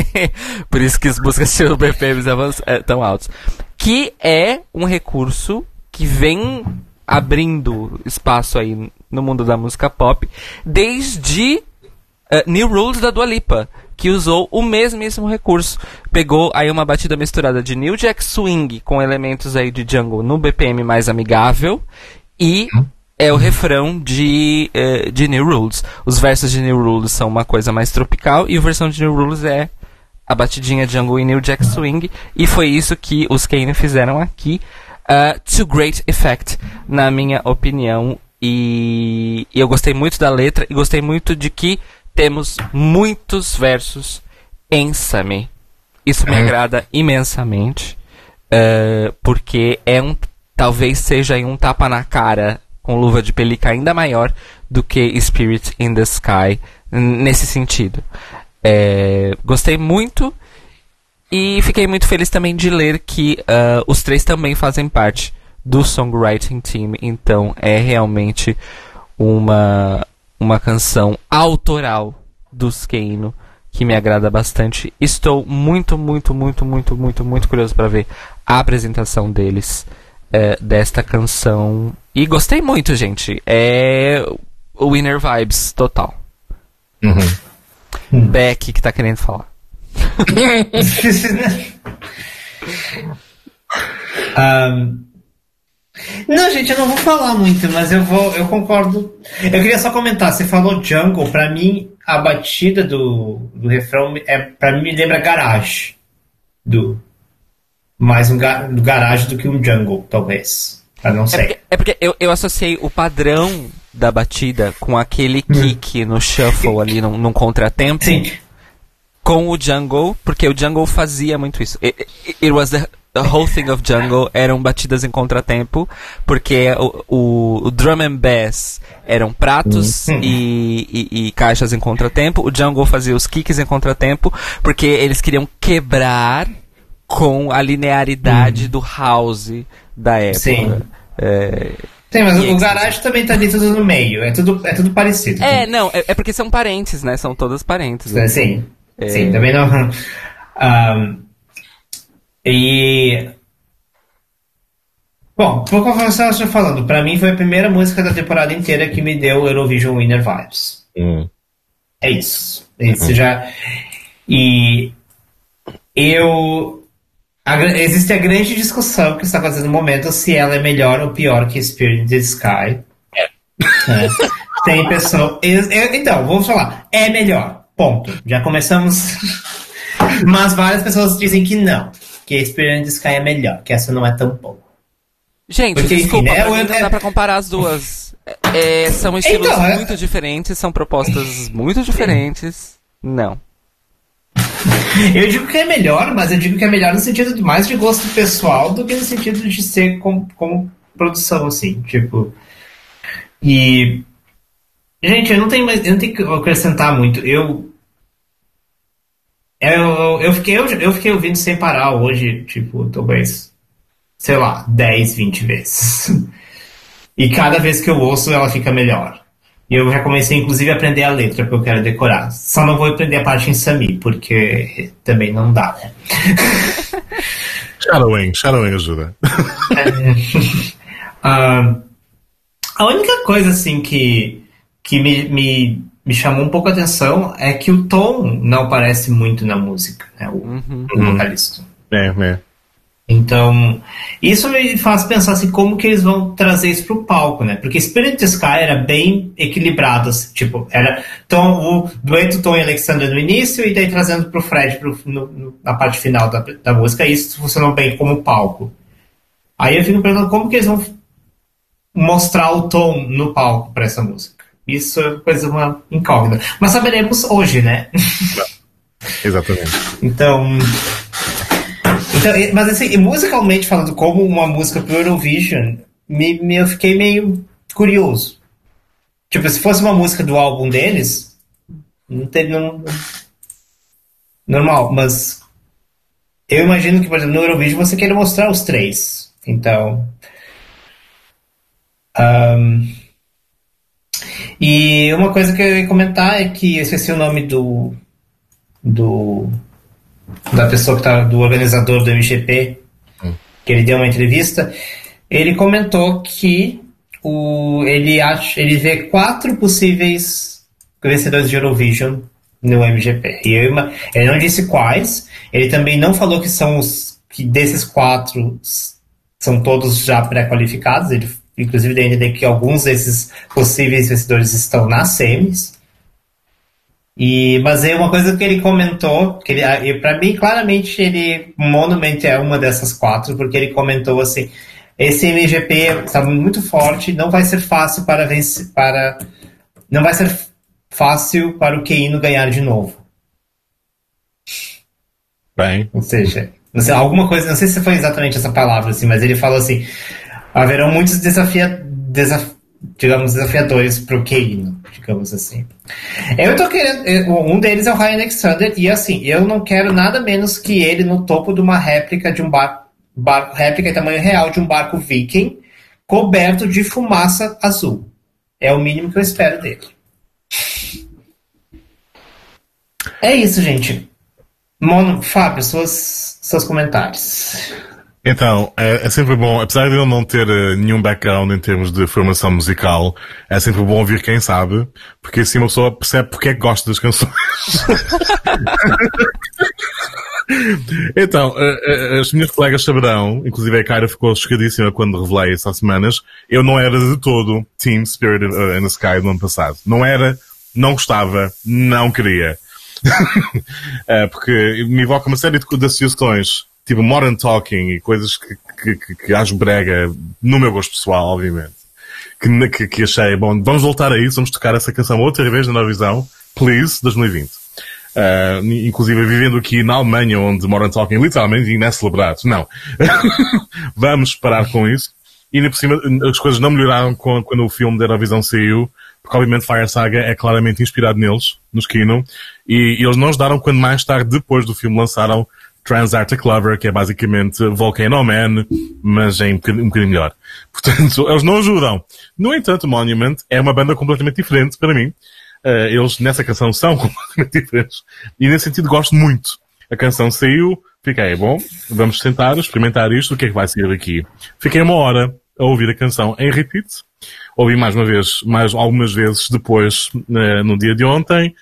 Por isso que as músicas tinham BPMs é, tão altos. Que é um recurso que vem abrindo espaço aí no mundo da música pop desde uh, New Rules da Dua Lipa que usou o mesmíssimo recurso. Pegou aí uma batida misturada de New Jack Swing com elementos aí de jungle no BPM mais amigável e é o refrão de, uh, de New Rules. Os versos de New Rules são uma coisa mais tropical e a versão de New Rules é a batidinha jungle e New Jack Swing e foi isso que os Kane fizeram aqui. Uh, to great effect, na minha opinião. E, e eu gostei muito da letra e gostei muito de que temos muitos versos em Sami. Isso me é. agrada imensamente, uh, porque é um, talvez seja um tapa na cara com luva de pelica ainda maior do que Spirit in the Sky nesse sentido. É, gostei muito e fiquei muito feliz também de ler que uh, os três também fazem parte do songwriting team, então é realmente uma uma canção autoral dos Keino que me agrada bastante. Estou muito, muito, muito, muito, muito, muito curioso para ver a apresentação deles é, desta canção. E gostei muito, gente. É o Winner Vibes total. Uhum. Beck que tá querendo falar. Ahn, não, gente, eu não vou falar muito, mas eu vou, eu concordo. Eu queria só comentar, você falou jungle, pra mim a batida do, do refrão é para mim me lembra garage do mais um ga, do garage do que um jungle, talvez. Eu não É sei. porque, é porque eu, eu associei o padrão da batida com aquele kick no shuffle ali num, num contratempo Sim. com o jungle, porque o jungle fazia muito isso. It, it- it was the, the whole thing of jungle, eram batidas em contratempo, porque o, o, o drum and bass eram pratos Uhum. e, e, e caixas em contratempo, o jungle fazia os kicks em contratempo, porque eles queriam quebrar com a linearidade do house da época. Sim. É, Sim, mas o garage também tá ali tudo no meio. É tudo, é tudo parecido. é, não, é, é porque são parentes, né? São todas parentes. né? Sim. É. Sim, também não. Ahn, e. Bom, por como eu estava falando, pra mim foi a primeira música da temporada inteira que me deu Eurovision Winner Vibes. Uhum. É isso. Isso já. E. Eu. a existe a grande discussão que está acontecendo no momento se ela é melhor ou pior que Spirit in the Sky. Né? Tem pessoa. eu- Então, vamos falar. É melhor. Ponto. Já começamos. Mas várias pessoas dizem que não. Que in the Sky é melhor. Que essa não é tão boa. Gente, Porque, enfim, desculpa, né, pra o- mim não é- dá pra comparar as duas. É, são estilos Então, é- muito diferentes, são propostas muito diferentes. Não. Eu digo que é melhor, mas eu digo que é melhor no sentido de mais de gosto pessoal do que no sentido de ser como, como produção, assim, tipo. E. Gente, eu não tenho mais. Eu não tenho que acrescentar muito. Eu. Eu, eu, fiquei, eu, eu fiquei ouvindo sem parar hoje, tipo, talvez, sei lá, 10, 20 vezes. E cada vez que eu ouço, ela fica melhor. E eu já comecei, inclusive, a aprender a letra, porque eu quero decorar. Só não vou aprender a parte em Sami, porque também não dá, né? Shadowing, Shadowing ajuda. Ah, a única coisa, assim, que, que me, me, me chamou um pouco a atenção é que o tom não aparece muito na música, né? O, o vocalista. É, é. Então, isso me faz pensar assim, como que eles vão trazer isso pro palco, né? Porque Spirit Sky era bem equilibrado, assim, tipo, era tom, o dueto Tom e Alexander no início e daí trazendo pro Fred pro, no- no- na parte final da, da música, e isso funcionou bem como palco. Aí eu fico pensando como que eles vão mostrar o tom no palco para essa música. Isso é coisa uma incógnita. Mas saberemos hoje, né? Exatamente. Então. então mas assim, musicalmente falando, como uma música pro Eurovision, me, me- eu fiquei meio curioso. Tipo, se fosse uma música do álbum deles, não teria. Não, normal, mas. Eu imagino que, por exemplo, no Eurovision você queira mostrar os três. Então. ahn, e uma coisa que eu ia comentar é que eu esqueci o nome do. do da pessoa que tá, do organizador do MGP, que ele deu uma entrevista, ele comentou que o, ele, acha, ele vê quatro possíveis vencedores de Eurovision no MGP. E eu ele não disse quais, ele também não falou que são os que desses quatro são todos já pré-qualificados, ele inclusive deu a entender que alguns desses possíveis vencedores estão nas semis. E, mas é uma coisa que ele comentou, que ele, ah, para mim, claramente, ele, Monument é uma dessas quatro, porque ele comentou assim, esse MGP está muito forte, não vai ser fácil para vencer, para, não vai ser fácil para o Keino ganhar de novo. Bem, Ou seja, não sei, alguma coisa, não sei se foi exatamente essa palavra, assim, mas ele falou assim: haverão muitos desafia, desaf, digamos, desafiadores para o Keino, digamos assim. Eu tô querendo. eu- Um deles é o Ryan Alexander, e assim, eu não quero nada menos que ele no topo de uma réplica de um barco, barco réplica em tamanho real de um barco viking, coberto de fumaça azul. É o mínimo que eu espero dele. É isso, gente. Mono, Fábio, suas, seus comentários. Então, é, é sempre bom, apesar de eu não ter eh, nenhum background em termos de formação musical, é sempre bom ouvir quem sabe, porque assim uma pessoa percebe porque é que gosta das canções. então, eh, eh, as minhas colegas saberão, inclusive a Kyra ficou chocadíssima quando revelei isso há semanas, eu não era de todo Team Spirit in the Sky do ano passado. Não era, não gostava, não queria. Porque me evoca uma série de, de associações, tipo Modern Talking e coisas que, que, que, que acho brega, no meu gosto pessoal, obviamente. Que, que, que achei, bom, vamos voltar a isso, vamos tocar essa canção outra vez na Eurovisão, Please, 2020. Uh, inclusive vivendo aqui na Alemanha, onde Modern Talking literalmente ainda é celebrado. Não. Vamos parar com isso. E ainda por cima, as coisas não melhoraram com, quando o filme da Eurovisão saiu, porque obviamente Fire Saga é claramente inspirado neles, nos Kino, e, e eles não ajudaram quando mais tarde, depois do filme, lançaram Transarctic Lover, que é basicamente Volcano Man, mas em um bocadinho, um bocadinho melhor. Portanto, eles não ajudam. No entanto, Monument é uma banda completamente diferente para mim. Uh, eles nessa canção são completamente diferentes. E nesse sentido gosto muito. A canção saiu, fiquei, bom, vamos sentar, experimentar isto, o que é que vai sair daqui? Fiquei uma hora a ouvir a canção em repeat. Ouvi mais uma vez, mais algumas vezes depois, uh, no dia de ontem.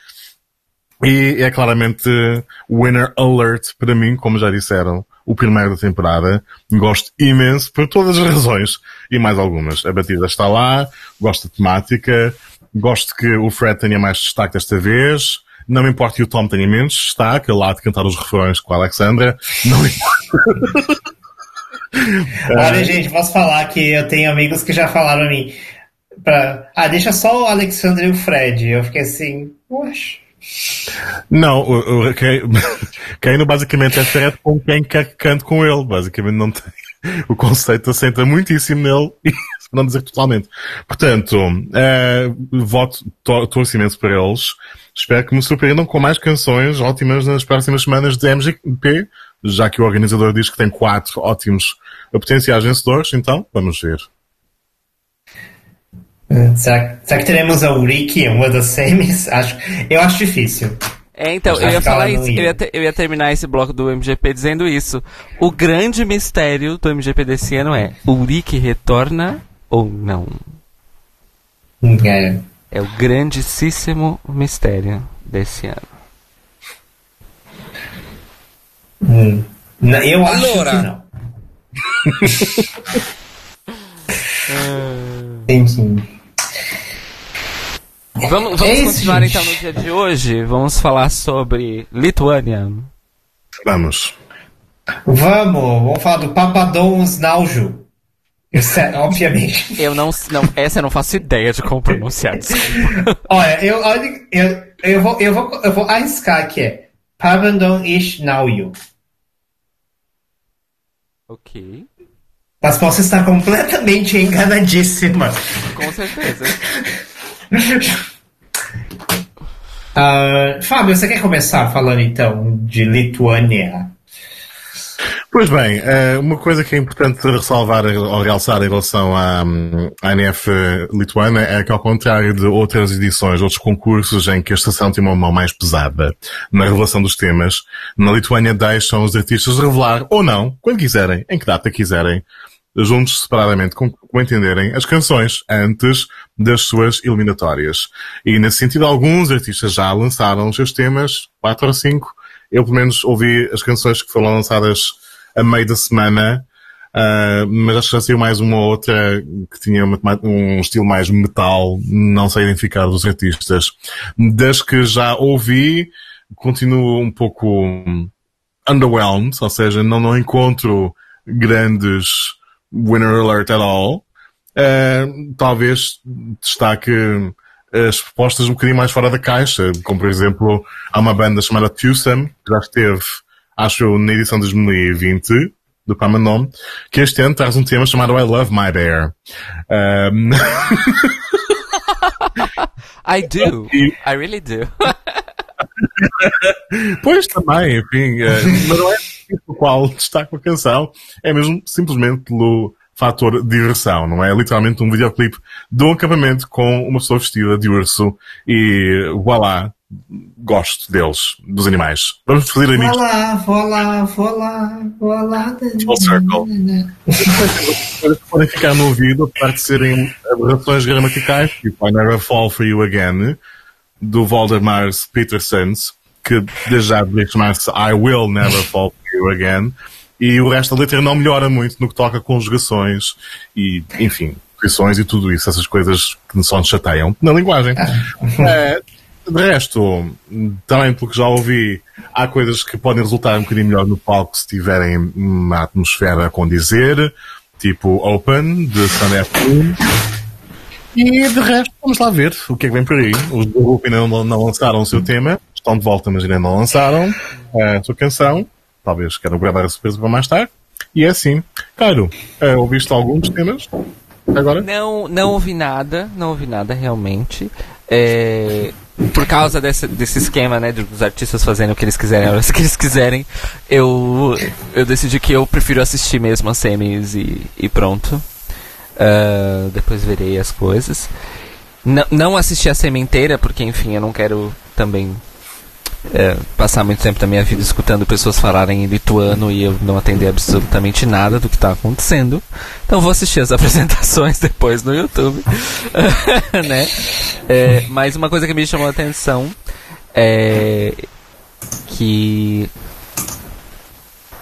E é claramente winner alert para mim, como já disseram, o primeiro da temporada. Gosto imenso por todas as razões e mais algumas. A batida está lá, gosto da temática, Gosto que o Fred tenha mais destaque desta vez. Não me importa que o Tom tenha menos destaque, lá de cantar os refrões com a Alexandra. Não me importa. Olha, gente, posso falar que eu tenho amigos que já falaram a mim. Pra... Ah, deixa só o Alexandre e o Fred. Eu fiquei assim, poxa. Não, o, o, quem, quem basicamente é Fred com quem quer que cante com ele. Basicamente não tem. O conceito assenta muitíssimo nele e não dizer totalmente. Portanto, uh, voto, torço imenso para eles. Espero que me surpreendam com mais canções ótimas nas próximas semanas de MGP, já que o organizador diz que tem quatro ótimos potenciais vencedores, então vamos ver. Será, será que teremos a Uriki em uma das semis? Acho, eu acho difícil. É, então, eu ia falar isso, eu ia, ter, eu ia, terminar esse bloco do MGP dizendo isso. O grande mistério do MGP desse ano é: Ulrike retorna ou não? É. É o grandíssimo mistério desse ano. Hum. Eu acho que não. Enfim. Vamos, vamos é continuar então no dia de hoje. Vamos falar sobre Lituânia. Vamos. Vamos, vamos falar do Papadons Naujo. É, obviamente. Eu não, não, essa eu não faço ideia de como pronunciar. olha, eu, olha, eu, eu, vou, eu, vou, eu vou arriscar que é Pavandon Ish Nauyu. Ok. Mas posso estar completamente enganadíssima. Com certeza. Uh, Fábio, você quer começar falando então de Lituânia? Pois bem, eh, uma coisa que é importante ressalvar ou realçar em relação à, à NF lituana é que, ao contrário de outras edições, outros concursos em que a estação tem uma mão mais pesada na revelação dos temas, na Lituânia deixam os artistas revelar, ou não, quando quiserem, em que data quiserem, juntos separadamente, como, como entenderem, as canções antes das suas eliminatórias. E, nesse sentido, alguns artistas já lançaram os seus temas, quatro ou cinco. Eu, pelo menos, ouvi as canções que foram lançadas a meio da semana, uh, mas acho que já saiu mais uma ou outra que tinha uma, um estilo mais metal, não sei identificar dos artistas. Das que já ouvi, continuo um pouco underwhelmed, ou seja, não, não encontro grandes winner alert at all. Uh, talvez destaque as propostas um bocadinho mais fora da caixa, como por exemplo, há uma banda chamada Twosome, que já esteve acho na edição de 2020 do Pamanom, que este ano traz um tema chamado I Love My Bear. Um... I do. I really do. pois também, enfim, uh, mas não é o qual destaco a canção, é mesmo simplesmente pelo fator diversão, não é? Literalmente um videoclipe de um acampamento com uma pessoa vestida de urso e voilá, gosto deles, dos animais. Vamos fazer Vou amigos lá, vou lá, vou lá, vou lá. full circle. Coisas que podem ficar no ouvido, apesar de serem aberrações gramaticais, tipo I Never Fall For You Again, do Voldemar Petersons, que desde já deveria chamar-se I Will Never Fall For You Again, e o resto da letra não melhora muito no que toca a conjugações e, enfim, posições e tudo isso, essas coisas que só nos chateiam na linguagem. É, de resto, também pelo que já ouvi, há coisas que podem resultar um bocadinho melhor no palco se tiverem uma atmosfera a condizer, tipo Open, de Sun F1. E de resto, vamos lá ver o que é que vem por aí. Os do ainda não, não lançaram o seu tema, estão de volta, mas ainda não lançaram a sua canção. Talvez queiram guardar a surpresa para mais tarde. E é assim. Cairo, eh, ouviste alguns temas? Agora? Não, não ouvi nada, não ouvi nada realmente. É, por causa desse, desse esquema, né, dos artistas fazendo o que eles quiserem, hora que eles quiserem, eu, eu decidi que eu prefiro assistir mesmo as semis e, e pronto. Ah, depois verei as coisas. Não, não assisti a semi inteira, porque enfim, eu não quero também é, passar muito tempo da minha vida escutando pessoas falarem em lituano e eu não atender absolutamente nada do que está acontecendo. Então vou assistir as apresentações depois no YouTube. né? É, mas uma coisa que me chamou a atenção é que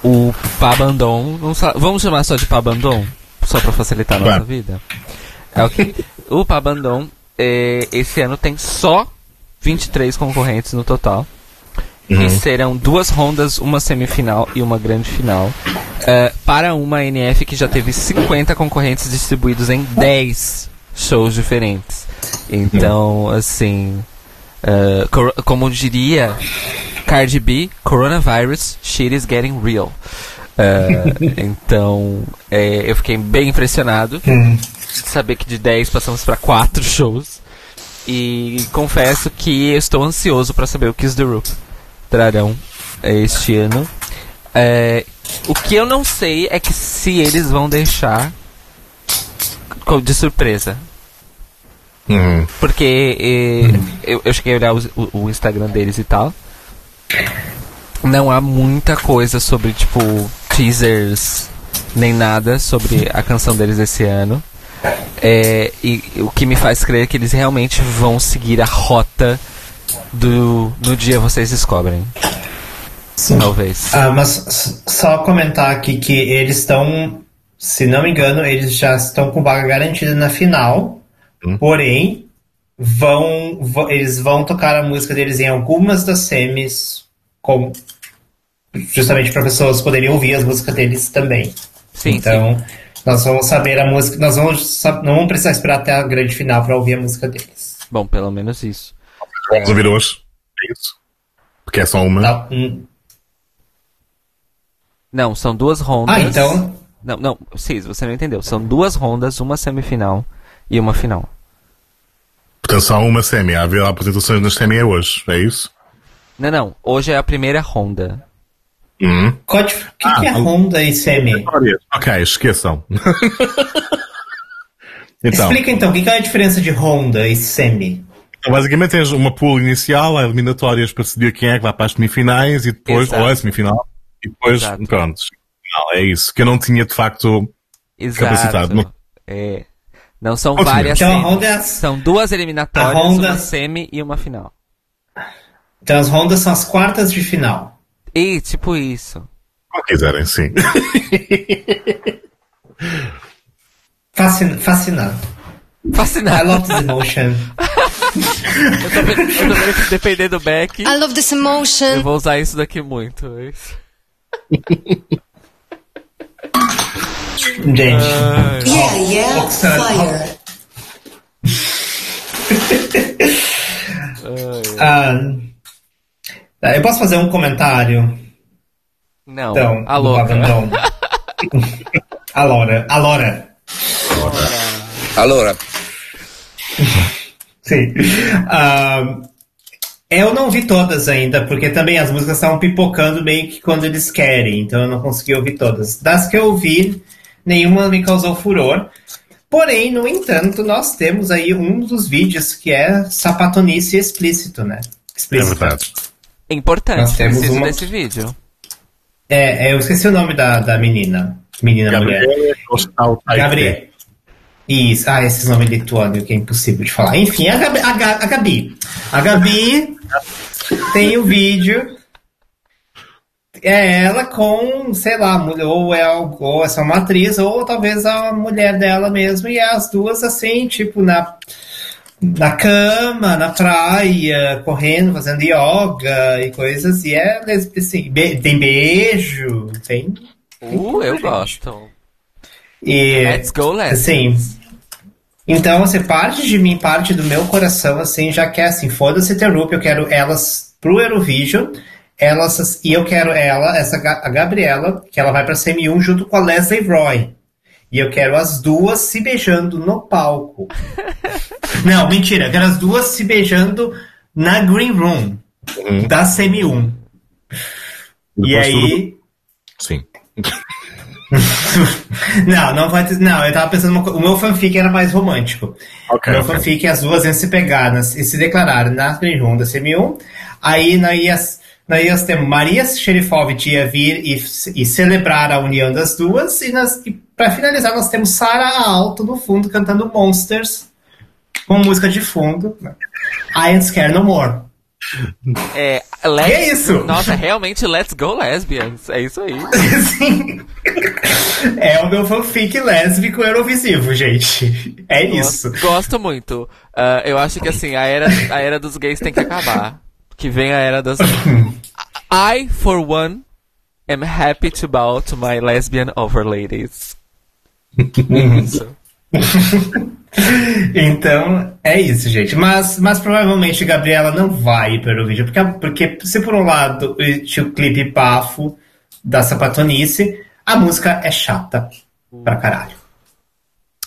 o Pabandon, vamos, vamos chamar só de Pabandon, só para facilitar a nossa Claro. vida. É, ok. O Pabandon é, esse ano tem só 23 concorrentes no total. E serão duas rondas, uma semifinal e uma grande final. é, para uma NF que já teve 50 concorrentes distribuídos em 10 shows diferentes. Então, assim. cor- como diria Cardi B, coronavirus, shit is getting real. É, então, é, eu fiquei bem impressionado de saber que de 10 passamos para 4 shows. E confesso que estou ansioso para saber o Kiss the Roof trarão é, este ano. É, o que eu não sei é que se eles vão deixar de surpresa. Uhum. Porque eh, eu, eu cheguei a olhar os- o, o Instagram deles e tal. Não há muita coisa sobre, tipo, teasers, nem nada sobre a canção deles esse ano. É, e o que me faz crer que eles realmente vão seguir a rota do No Dia Vocês Descobrem. Talvez. Ah, mas só comentar aqui que eles estão, se não me engano, eles já estão com vaga garantida na final. Porém, vão, eles vão tocar a música deles em algumas das semis, com, justamente para pessoas poderem ouvir as músicas deles também. Sim, então, nós vamos saber a música, nós vamos, não vamos precisar esperar até a grande final para ouvir a música deles. Bom, pelo menos isso. Vamos ouvir hoje. É isso. Porque é só uma. Tá, hum. Não, são duas rondas. Ah, então. Não, não, Cis, você não entendeu. São duas rondas, uma semifinal e uma final. Portanto, só uma semi. Há haver apresentações na semi é hoje. É isso? Não, não. Hoje é a primeira ronda. Dif- O que, Ah, que é. Honda e Semi? Ok, esqueçam. então, Explica então, o que é a diferença de Honda e Semi? então, basicamente tens uma pool inicial, há eliminatórias para decidir quem é que vai para as semifinais e depois, Exato. ou a semifinal, e depois, Exato. pronto. É isso. Que eu não tinha de facto. Capacitado, Exato. não- É. Não são Continua. várias Então. Honda é São duas eliminatórias, Honda- uma semi e uma final. Então as Hondas são as quartas de final. E, tipo isso. Como quiserem, sim. Fascin fascinado. I Fascinado. love this emotion. Eu tô vendo, eu tô vendo que depender do back, I love this emotion. eu vou usar isso daqui muito. é. Gente. Yeah, yeah, Oxana- fire. Ah, tá, eu posso fazer um comentário? Não, Então, a louca. Babandão? a Laura. A Laura. Allora, Sim. Ah, eu não vi todas ainda, porque também as músicas estavam pipocando meio que quando eles querem, então eu não consegui ouvir todas. Das que eu ouvi, nenhuma me causou furor. Porém, no entanto, nós temos aí um dos vídeos que é sapatonice explícito, né? É explícita. verdade. Importante, Nós temos preciso uma- desse vídeo. É, é, eu esqueci o nome da, da menina. Menina mulher. Gabriela Costal Gabriel. Isso, ah, esses nomes lituânicos que é impossível de falar. Enfim, a Gabi. A, Ga- a Gabi, a Gabi tem o vídeo. É ela com, sei lá, mulher- ou é, ou é só uma atriz, ou talvez a mulher dela mesmo, e as duas assim, tipo, na, na cama, na praia, correndo, fazendo yoga e coisas, e é assim, be- tem beijo, tem. Uh, eu gosto. E, Let's go, let's. Assim. Então, assim, parte de mim, parte do meu coração, assim, já quer assim, foda-se Terup, eu quero elas pro Eurovision, elas, e eu quero ela, essa a Gabriela, que ela vai pra semi-1 junto com a Leslie Roy. E eu quero as duas se beijando no palco. Não, mentira, eu quero as duas se beijando na Green Room da semi-1. E Depois tudo- aí. Sim. Não, não vai ter. Não, eu tava pensando uma coisa. O meu fanfic era mais romântico. Ok, o meu ok. fanfic, as duas iam se pegar nas- e se declarar na Green Room da CM1. Aí nós ias, nós ias ter Maria Sherifovic ia vir e, e celebrar a união das duas. E, nós, e pra finalizar, nós temos Sarah Alto no fundo cantando Monsters com música de fundo. I Ain't Scared No More. É, let's, Que é isso? Nossa, realmente, let's go lesbians. É isso aí. Sim. É o meu fanfic lésbico eurovisivo, gente. É isso. Gosto, muito. Ah, eu acho que assim, a era, a era dos gays tem que acabar. Que vem a era das. I, for one, am happy to bow to my lesbian overladies. Isso. Então, é isso, gente. Mas, mas provavelmente Gabriela não vai para o vídeo, porque, porque se por um lado tinha o clipe bafo da sapatonice, a música é chata pra caralho.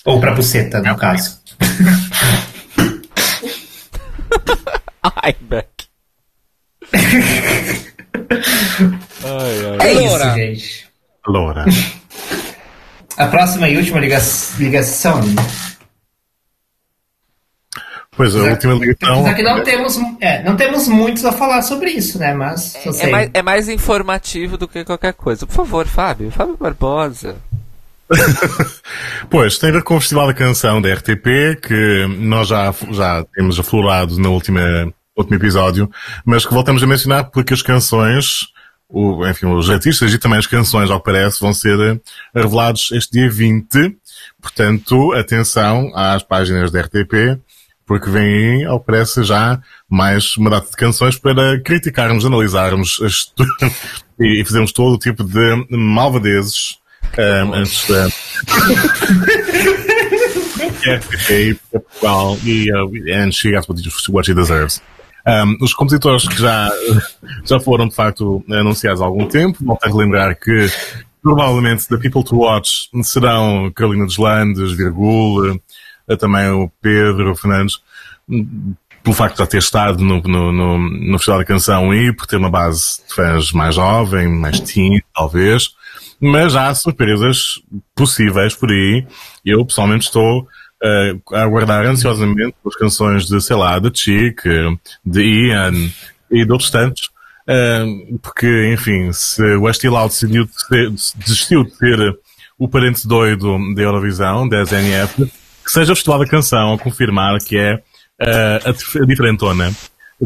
Ou pra buceta, no caso. Ai, Beck. ai, ai. É isso, gente. Laura. A próxima e última liga- ligação. Pois, a última ligação. Apesar que não temos, é, não temos muitos a falar sobre isso, né? Mas É sei. mais, é mais informativo do que qualquer coisa. Por favor, Fábio. Fábio Barbosa. Pois, tem a ver com o Festival da Canção da RTP, que nós já, já temos aflorado no último, último episódio, mas que voltamos a mencionar porque as canções, o, enfim, os artistas e também as canções, ao que parece, vão ser eh, revelados este dia 20. Portanto, atenção às páginas da RTP, porque vem aí, ao que parece, já mais uma data de canções para criticarmos, analisarmos e fazermos todo o tipo de malvadezes um, antes da RTP, Portugal e uh, and she got what she deserves. Um, os compositores que já, já foram de facto anunciados há algum tempo, volto a relembrar que provavelmente The People to Watch serão Carolina dos Landes, Virgul, eh, também o Pedro Fernandes, pelo facto de já ter estado no, no, no, no Festival da Canção e por ter uma base de fãs mais jovem, mais teen, talvez. Mas há surpresas possíveis por aí. Eu, pessoalmente, estou eh, a aguardar ansiosamente as canções de, sei lá, de Chic, de Ian e de outros tantos. eh, porque, enfim, se o Westy decidiu de ser- desistiu de ser o parente doido da Eurovisão, da SNF, que seja o Festival da Canção a confirmar que é eh, a, a diferentona,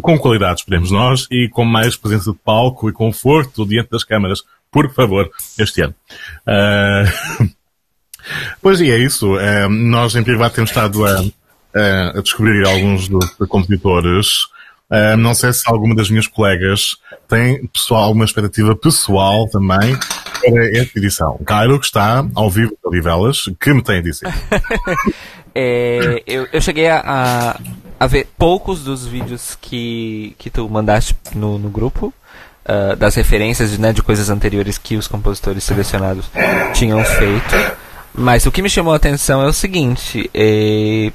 com qualidade, esperemos nós, e com mais presença de palco e conforto diante das câmaras, por favor, este ano. Eh, pois e é isso. Eh, nós em privado temos estado a, a- descobrir alguns dos compositores. Eh, não sei se alguma das minhas colegas tem pessoal, alguma expectativa pessoal também para esta edição. Cairo, que está ao vivo da Livelas, que me tem a dizer. É, eu, eu cheguei a, a, ver poucos dos vídeos que, que tu mandaste no, no grupo, ah, das referências né, de coisas anteriores que os compositores selecionados tinham feito. Mas o que me chamou a atenção é o seguinte: é,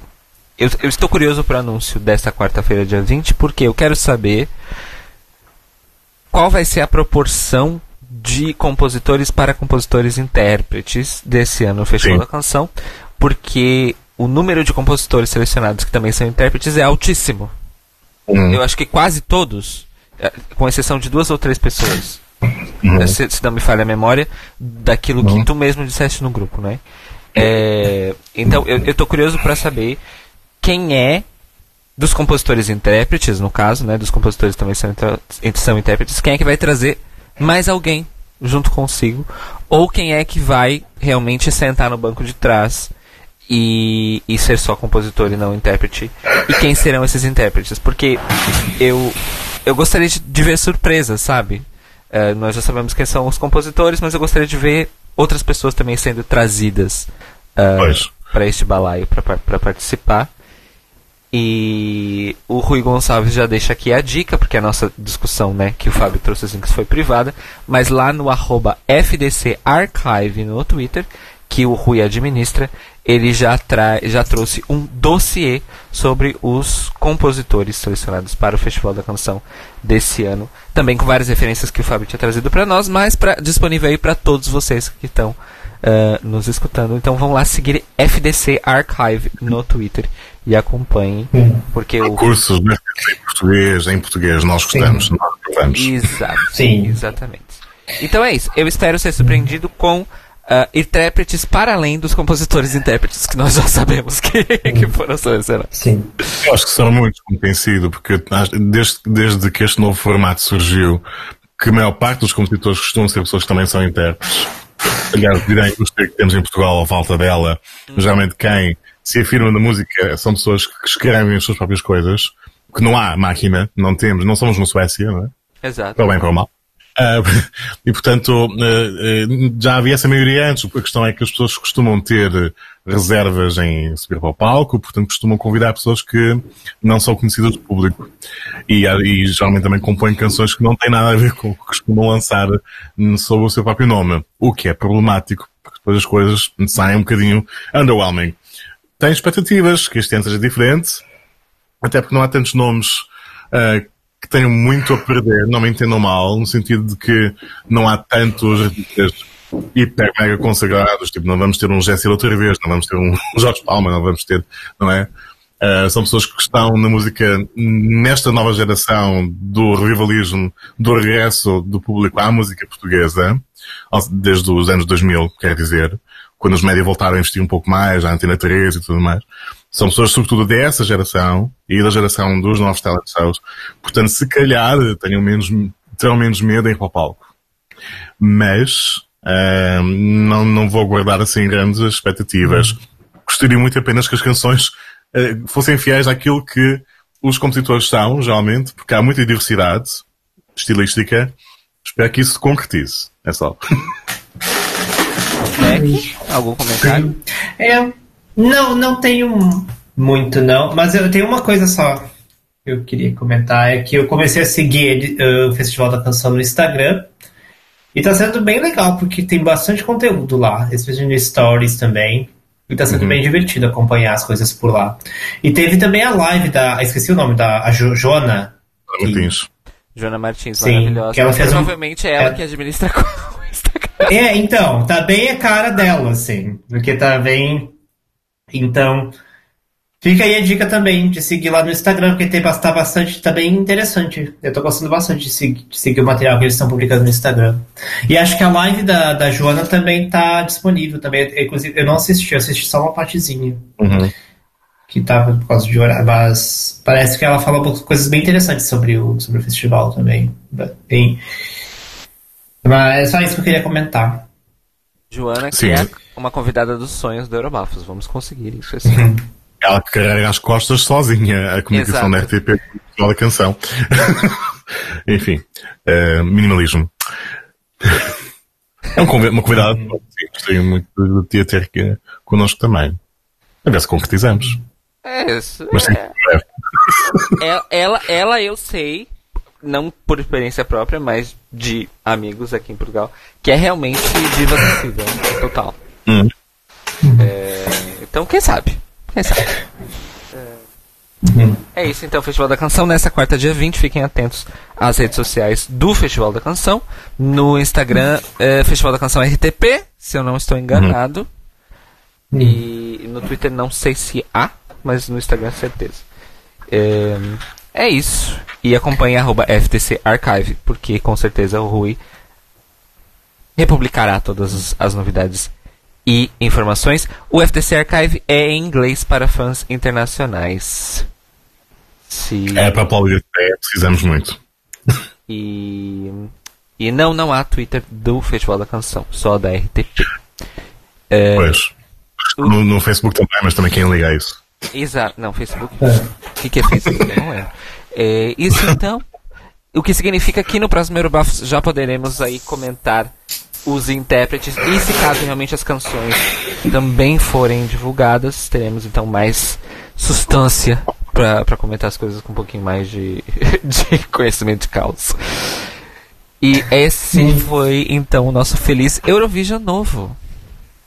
eu, eu estou curioso para o anúncio desta quarta-feira, dia 20, porque eu quero saber qual vai ser a proporção de compositores para compositores intérpretes desse ano no Festival Sim. da Canção, porque o número de compositores selecionados que também são intérpretes é altíssimo. Uhum. eu acho que quase todos, eh, com exceção de duas ou três pessoas, Uhum. se, se não me falha a memória, daquilo que tu mesmo disseste no grupo, né? É, então, eu, eu tô curioso para saber quem é dos compositores e intérpretes, no caso, né? Dos compositores também são, são intérpretes, quem é que vai trazer mais alguém junto consigo, ou quem é que vai realmente sentar no banco de trás e, e ser só compositor e não intérprete, e quem serão esses intérpretes, porque eu, eu gostaria de, de ver surpresas, sabe? Eh, nós já sabemos quem são os compositores, mas eu gostaria de ver outras pessoas também sendo trazidas Pois. para este balaio para participar. E o Rui Gonçalves já deixa aqui a dica, porque a nossa discussão, né, que o Fábio trouxe assim que foi privada, mas lá no arroba FDC Archive no Twitter, que o Rui administra, ele já, tra já trouxe um dossiê sobre os compositores selecionados para o Festival da Canção desse ano, também com várias referências que o Fábio tinha trazido para nós, mas pra, disponível aí para todos vocês que estão ah, nos escutando. Então vão lá seguir FDC Archive no Twitter e acompanhem, porque o Cursos né, em português, em português, nós gostamos, nós gostamos. Exato. Sim. Exatamente. Então é isso. Eu espero ser surpreendido com ah, intérpretes para além dos compositores e intérpretes que nós já sabemos que, que foram selecionados. Sim. Eu acho que são muitos, como tem sido, porque desde, desde que este novo formato surgiu, que a maior parte dos compositores costumam ser pessoas que também são intérpretes. Aliás, direi que os que temos em Portugal, a falta dela, geralmente quem se afirma na música são pessoas que escrevem as suas próprias coisas, que não há máquina, não temos, não somos na Suécia, não é? Exato. para bem para o mal. Ah, e portanto, eh, já havia essa maioria antes. A questão é que as pessoas costumam ter reservas em subir para o palco, portanto costumam convidar pessoas que não são conhecidas do público. E, há- e geralmente também compõem canções que não têm nada a ver com o que costumam lançar hum, sob o seu próprio nome. O que é problemático, porque depois as coisas saem um bocadinho underwhelming. Tem expectativas que este ano seja diferente, até porque não há tantos nomes ah, que tenham muito a perder, não me entendam mal, no sentido de que não há tantos hiper mega consagrados, tipo, não vamos ter um Jesse outra vez, não vamos ter um Jorge Palma, não vamos ter, não é? Ah, são pessoas que estão na música nesta nova geração do revivalismo, do regresso do público à música portuguesa, desde os anos 2000, quer dizer, quando os média voltaram a investir um pouco mais, a Antena 3 e tudo mais. São pessoas, sobretudo, dessa geração e da geração dos novos talent shows. Portanto, se calhar, tenham menos, terão menos medo em ir para o palco. Mas, ah, não, não vou guardar assim grandes expectativas. Gostaria muito apenas que as canções ah, fossem fiéis àquilo que os compositores são, geralmente, porque há muita diversidade estilística. Espero que isso se concretize. É só. Beck, algum comentário? É, não, não tenho muito não, mas eu tenho uma coisa só que eu queria comentar, é que eu comecei a seguir eh, o Festival da Canção no Instagram e tá sendo bem legal, porque tem bastante conteúdo lá, especialmente no Stories também, e tá sendo bem divertido acompanhar as coisas por lá. E teve também a live da, ah, esqueci o nome, da a Jo- Joana, que- Martins. Joana Martins, Sim, maravilhosa. que ela fez um- Provavelmente é ela é. que administra o Instagram. É, então, tá bem a cara dela, assim. Porque tá bem. Então. Fica aí a dica também de seguir lá no Instagram, porque tem, tá bastante, tá bem interessante. Eu tô gostando bastante de, segui- de seguir o material que eles estão publicando no Instagram. E acho que a live da, da Joana também tá disponível também. Inclusive, eu não assisti, eu assisti só uma partezinha Uhum. que tava por causa de horário, mas parece que ela falou coisas bem interessantes sobre o, sobre o festival também. Bem, mas é só isso que eu queria comentar. Joana, que Sim. é uma convidada dos sonhos do Eurobafos. Vamos conseguir isso assim. Ela que carrega as costas sozinha a comunicação Exato. da RTP com a canção. Enfim, eh, minimalismo. É um convi- uma convidada gostaria muito de te ter aqui connosco também. A ver se concretizamos. É isso. Mas sim, é. breve. Ela, ela, ela eu sei, não por experiência própria, mas de amigos aqui em Portugal, que é realmente diva sensível, total. Hum. É, então, quem sabe? Quem sabe? É, é isso, então, Festival da Canção. Nessa quarta, dia 20, fiquem atentos às redes sociais do Festival da Canção. No Instagram, é, Festival da Canção RTP, se eu não estou enganado. E no Twitter, não sei se há, mas no Instagram, certeza. É, É isso. E acompanhe arroba FTC Archive, porque com certeza o Rui republicará todas as, as novidades e informações. O FTC Archive é em inglês para fãs internacionais. Se... É para aplaudir, é, precisamos muito. E, e não, não há Twitter do Festival da Canção, só da RTP. É, Pois. No, no Facebook também, mas também quem liga a isso. Exato, não, Facebook. O que, que é Facebook? Não lembro. É, isso então, o que significa que no próximo Eurobafos já poderemos aí comentar os intérpretes e se caso realmente as canções também forem divulgadas, teremos então mais substância para comentar as coisas com um pouquinho mais de, de conhecimento de causa. E esse foi então o nosso feliz Eurovision novo.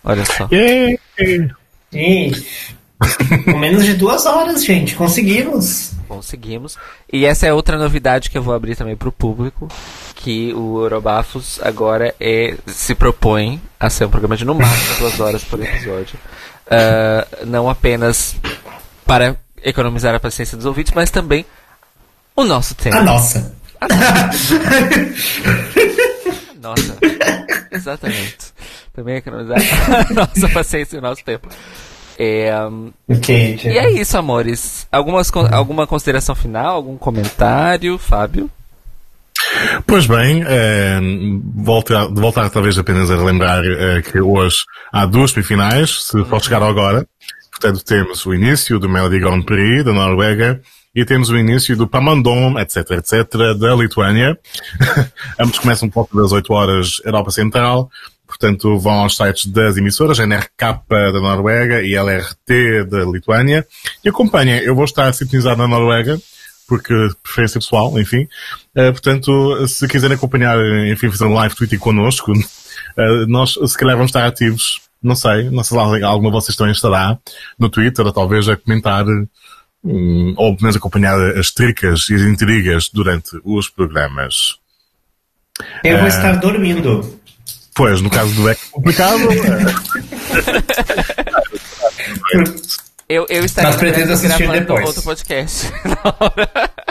Olha só. Yeah. Sim. Com menos de duas horas, gente. Conseguimos. Conseguimos. E essa é outra novidade que eu vou abrir também para o público, que o Eurobafos agora é, se propõe a ser um programa de no máximo duas horas por episódio. Ah, não apenas para economizar a paciência dos ouvintes, mas também o nosso tempo. A nossa. Nossa, exatamente. Também economizar a nossa paciência e o nosso tempo. É, e é isso, amores. Algumas, con- alguma consideração final? Algum comentário, Fábio? Pois bem, eh, de voltar talvez apenas a relembrar eh, que hoje há duas semifinais, se for chegar agora. Portanto, temos o início do Melody Grand Prix da Noruega e temos o início do Pamandon, etc, etc, da Lituânia. Ambos começam por volta das 8 horas Europa Central. Portanto, vão aos sites das emissoras, NRK da Noruega e LRT da Lituânia. E acompanhem, eu vou estar sintonizado na Noruega, porque preferência pessoal, enfim. Eh, portanto, se quiserem acompanhar, enfim, fazer um live tweet connosco, eh, nós se calhar vamos estar ativos, não sei, não sei se alguém- alguma de vocês também estará no Twitter, ou talvez a comentar, hum, ou pelo menos acompanhar as tricas e as intrigas durante os programas. Eu vou estar dormindo. Pois, no caso do é complicado, Eu, eu estaria Mas pretendo assistir depois. outro podcast.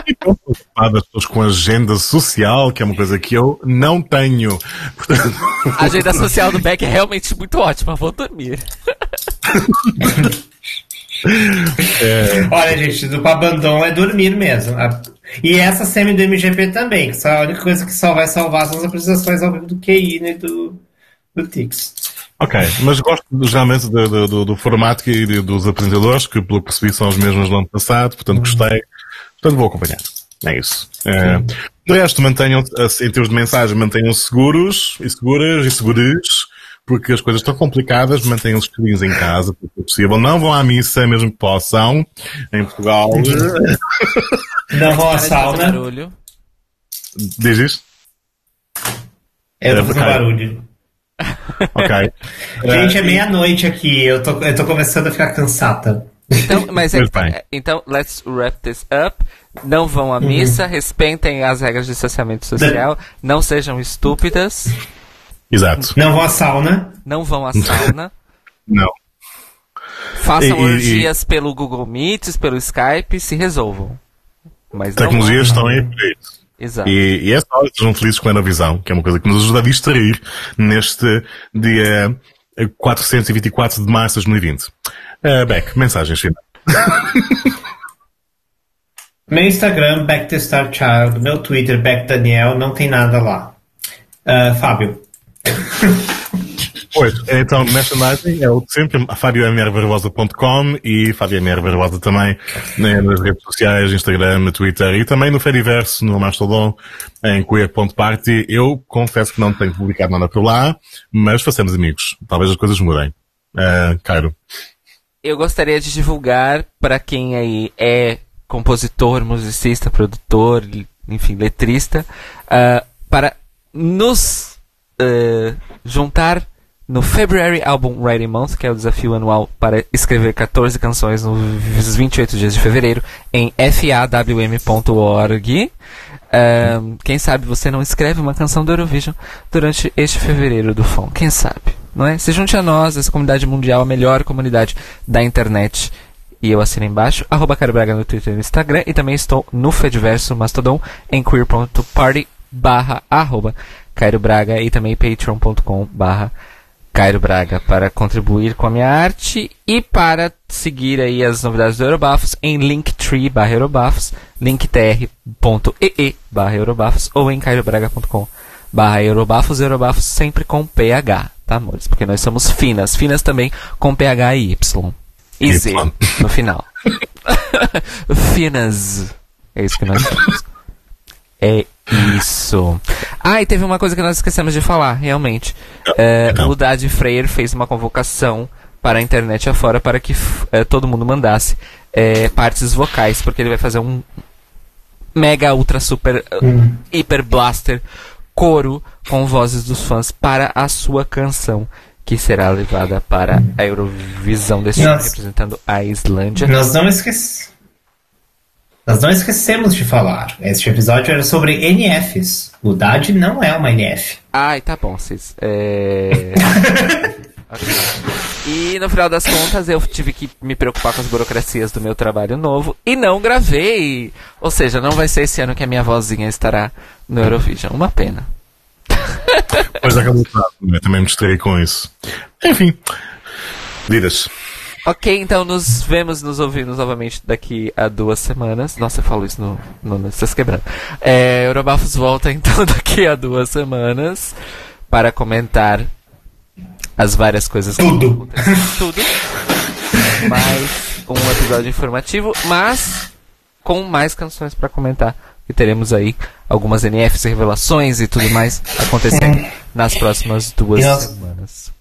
Estou preocupado as pessoas com agenda social, que é uma coisa que eu não tenho. Portanto, A agenda social do Beck é realmente muito ótima. Vou dormir. Olha, gente, do Pabandon é dormir mesmo. E essa semi do MGP também, que só a única coisa que só vai salvar são as apresentações ao vivo do QI e do, do Tix. Ok, mas gosto geralmente do, do, do- do formato e de- dos apresentadores, que pelo que percebi são os mesmos do ano passado, portanto gostei. Portanto vou acompanhar. É isso. É, de resto, mantenham, em termos de mensagem, mantenham-se seguros e seguras e seguros, porque as coisas estão complicadas, mantenham-se segurinhos em casa, porque é possível. Não vão à missa, mesmo que possam, em Portugal. Não vou à sauna. barulho. Diz isto? Tô fazendo Ok. barulho. Ok. Gente, é meia-noite aqui. Eu tô, eu tô começando a ficar cansada. Então, mas é, é- então, let's wrap this up. Não vão à missa, respeitem as regras de distanciamento social, não sejam estúpidas, Exato. Não vou à sauna. não vão à sauna, Não. façam E- e- orgias pelo Google Meets, pelo Skype, se resolvam. Mas Tecnologias vão- estão aí para isso. Exato. E, e é só sejam felizes com a Eurovisão, que é uma coisa que nos ajuda a distrair neste dia eh, 424 de março de 2020. Uh, Beck, mensagens finais. Meu Instagram, Back to Star Child. Meu Twitter, Back Daniel. Não tem nada lá. Ah, Fábio. Pois, então, merchandising é o de sempre, fabiomrbarbosa.com e Fabiomr Barbosa também né, nas redes sociais, Instagram, Twitter e também no Fediverso, no Mastodon, em queer.party. Eu confesso que não tenho publicado nada por lá, mas façamos amigos. Talvez as coisas mudem. Uh, Cairo. Eu gostaria de divulgar para quem aí é compositor, musicista, produtor, enfim, letrista, ah, para nos ah, juntar no February Album Writing Month, que é o desafio anual para escrever 14 canções nos 28 dias de fevereiro, em fawm.org. Ah, quem sabe você não escreve uma canção do Eurovision durante este fevereiro do FON? Quem sabe? Não é? Se junte a nós, essa comunidade mundial, a melhor comunidade da internet e eu assino embaixo, arroba no Twitter e no Instagram, e também estou no Fediverso Mastodon em queer.party barra arroba Cairo Braga e também patreon.com barra Cairo Braga para contribuir com a minha arte e para seguir aí as novidades do Eurobafos em linktree barra Eurobafos, linktr.ee barra Eurobafos ou em cairobraga.com barra Eurobafos, Eurobafos sempre com PH, tá amores? Porque nós somos finas, finas também com PH e Y. E Z no final. finas. É isso que nós somos. É isso. Ah, e teve uma coisa que nós esquecemos de falar, realmente. É, o Dad Freire fez uma convocação para a internet afora para que é, todo mundo mandasse é, partes vocais, porque ele vai fazer um mega, ultra, super, uh, hiper blaster coro com vozes dos fãs para a sua canção, que será levada para a Eurovisão deste ano, representando a Islândia. Nós não esquecemos. Nós não esquecemos de falar. Este episódio era sobre NFs. O DAD não é uma NF. Ai, tá bom, vocês. É... Ok. E no final das contas eu tive que me preocupar com as burocracias do meu trabalho novo e não gravei. Ou seja, não vai ser esse ano que a minha vozinha estará no Eurovision. Uma pena. Depois acabou o né? Também me distraí com isso. Enfim. Vidas. Ok, então nos vemos, nos ouvimos novamente daqui a duas semanas. Nossa, eu falo isso no. no, no Estás quebrando. É, Eurobafos volta então daqui a duas semanas para comentar as várias coisas que Tudo. Tudo. Mais um episódio informativo, mas com mais canções para comentar. E teremos aí algumas NFs, revelações e tudo mais acontecendo nas próximas duas E nós- semanas.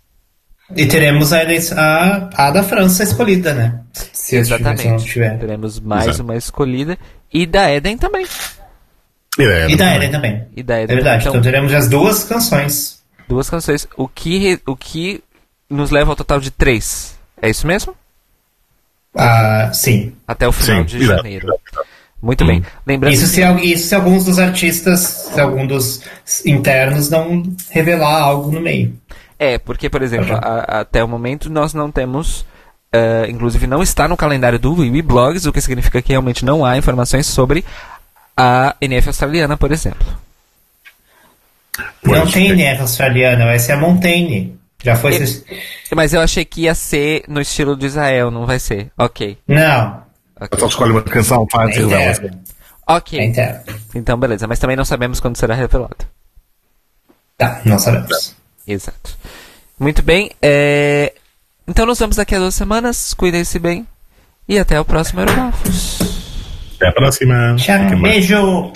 E teremos a, eleição- a, a da França escolhida, né? Se Exatamente. tiver. Teremos mais Exato. uma escolhida. E da Eden também. E da também. Eden também. E da É Eden verdade. Então, Então teremos as duas canções. duas canções. O que, re- o que nos leva ao total de três. É isso mesmo? Ah, sim. Até o final Sim, de exato. janeiro. Muito bem. Lembrando Isso que- se, isso se alguns dos artistas, se algum dos internos não revelar algo no meio. É, porque, por exemplo, Uhum. a- até o momento nós não temos. eh, inclusive, não está no calendário do Wiwi Blogs, o que significa que realmente não há informações sobre a NF australiana, por exemplo. Pois, não tem. NF australiana, vai ser a Montaigne. Já foi. É. Mas eu achei que ia ser no estilo de Israel, não vai ser. Ok. Não. ok. Só escolhe uma canção para É dizer dela. interno. Ok. É interno. Então, beleza. Mas também não sabemos quando será revelado. Tá, não sabemos. Exato. Muito bem. é, Então nos vemos daqui a duas semanas. Cuidem-se bem. E até o próximo Eurobafos. Até a próxima. Tchau, beijo.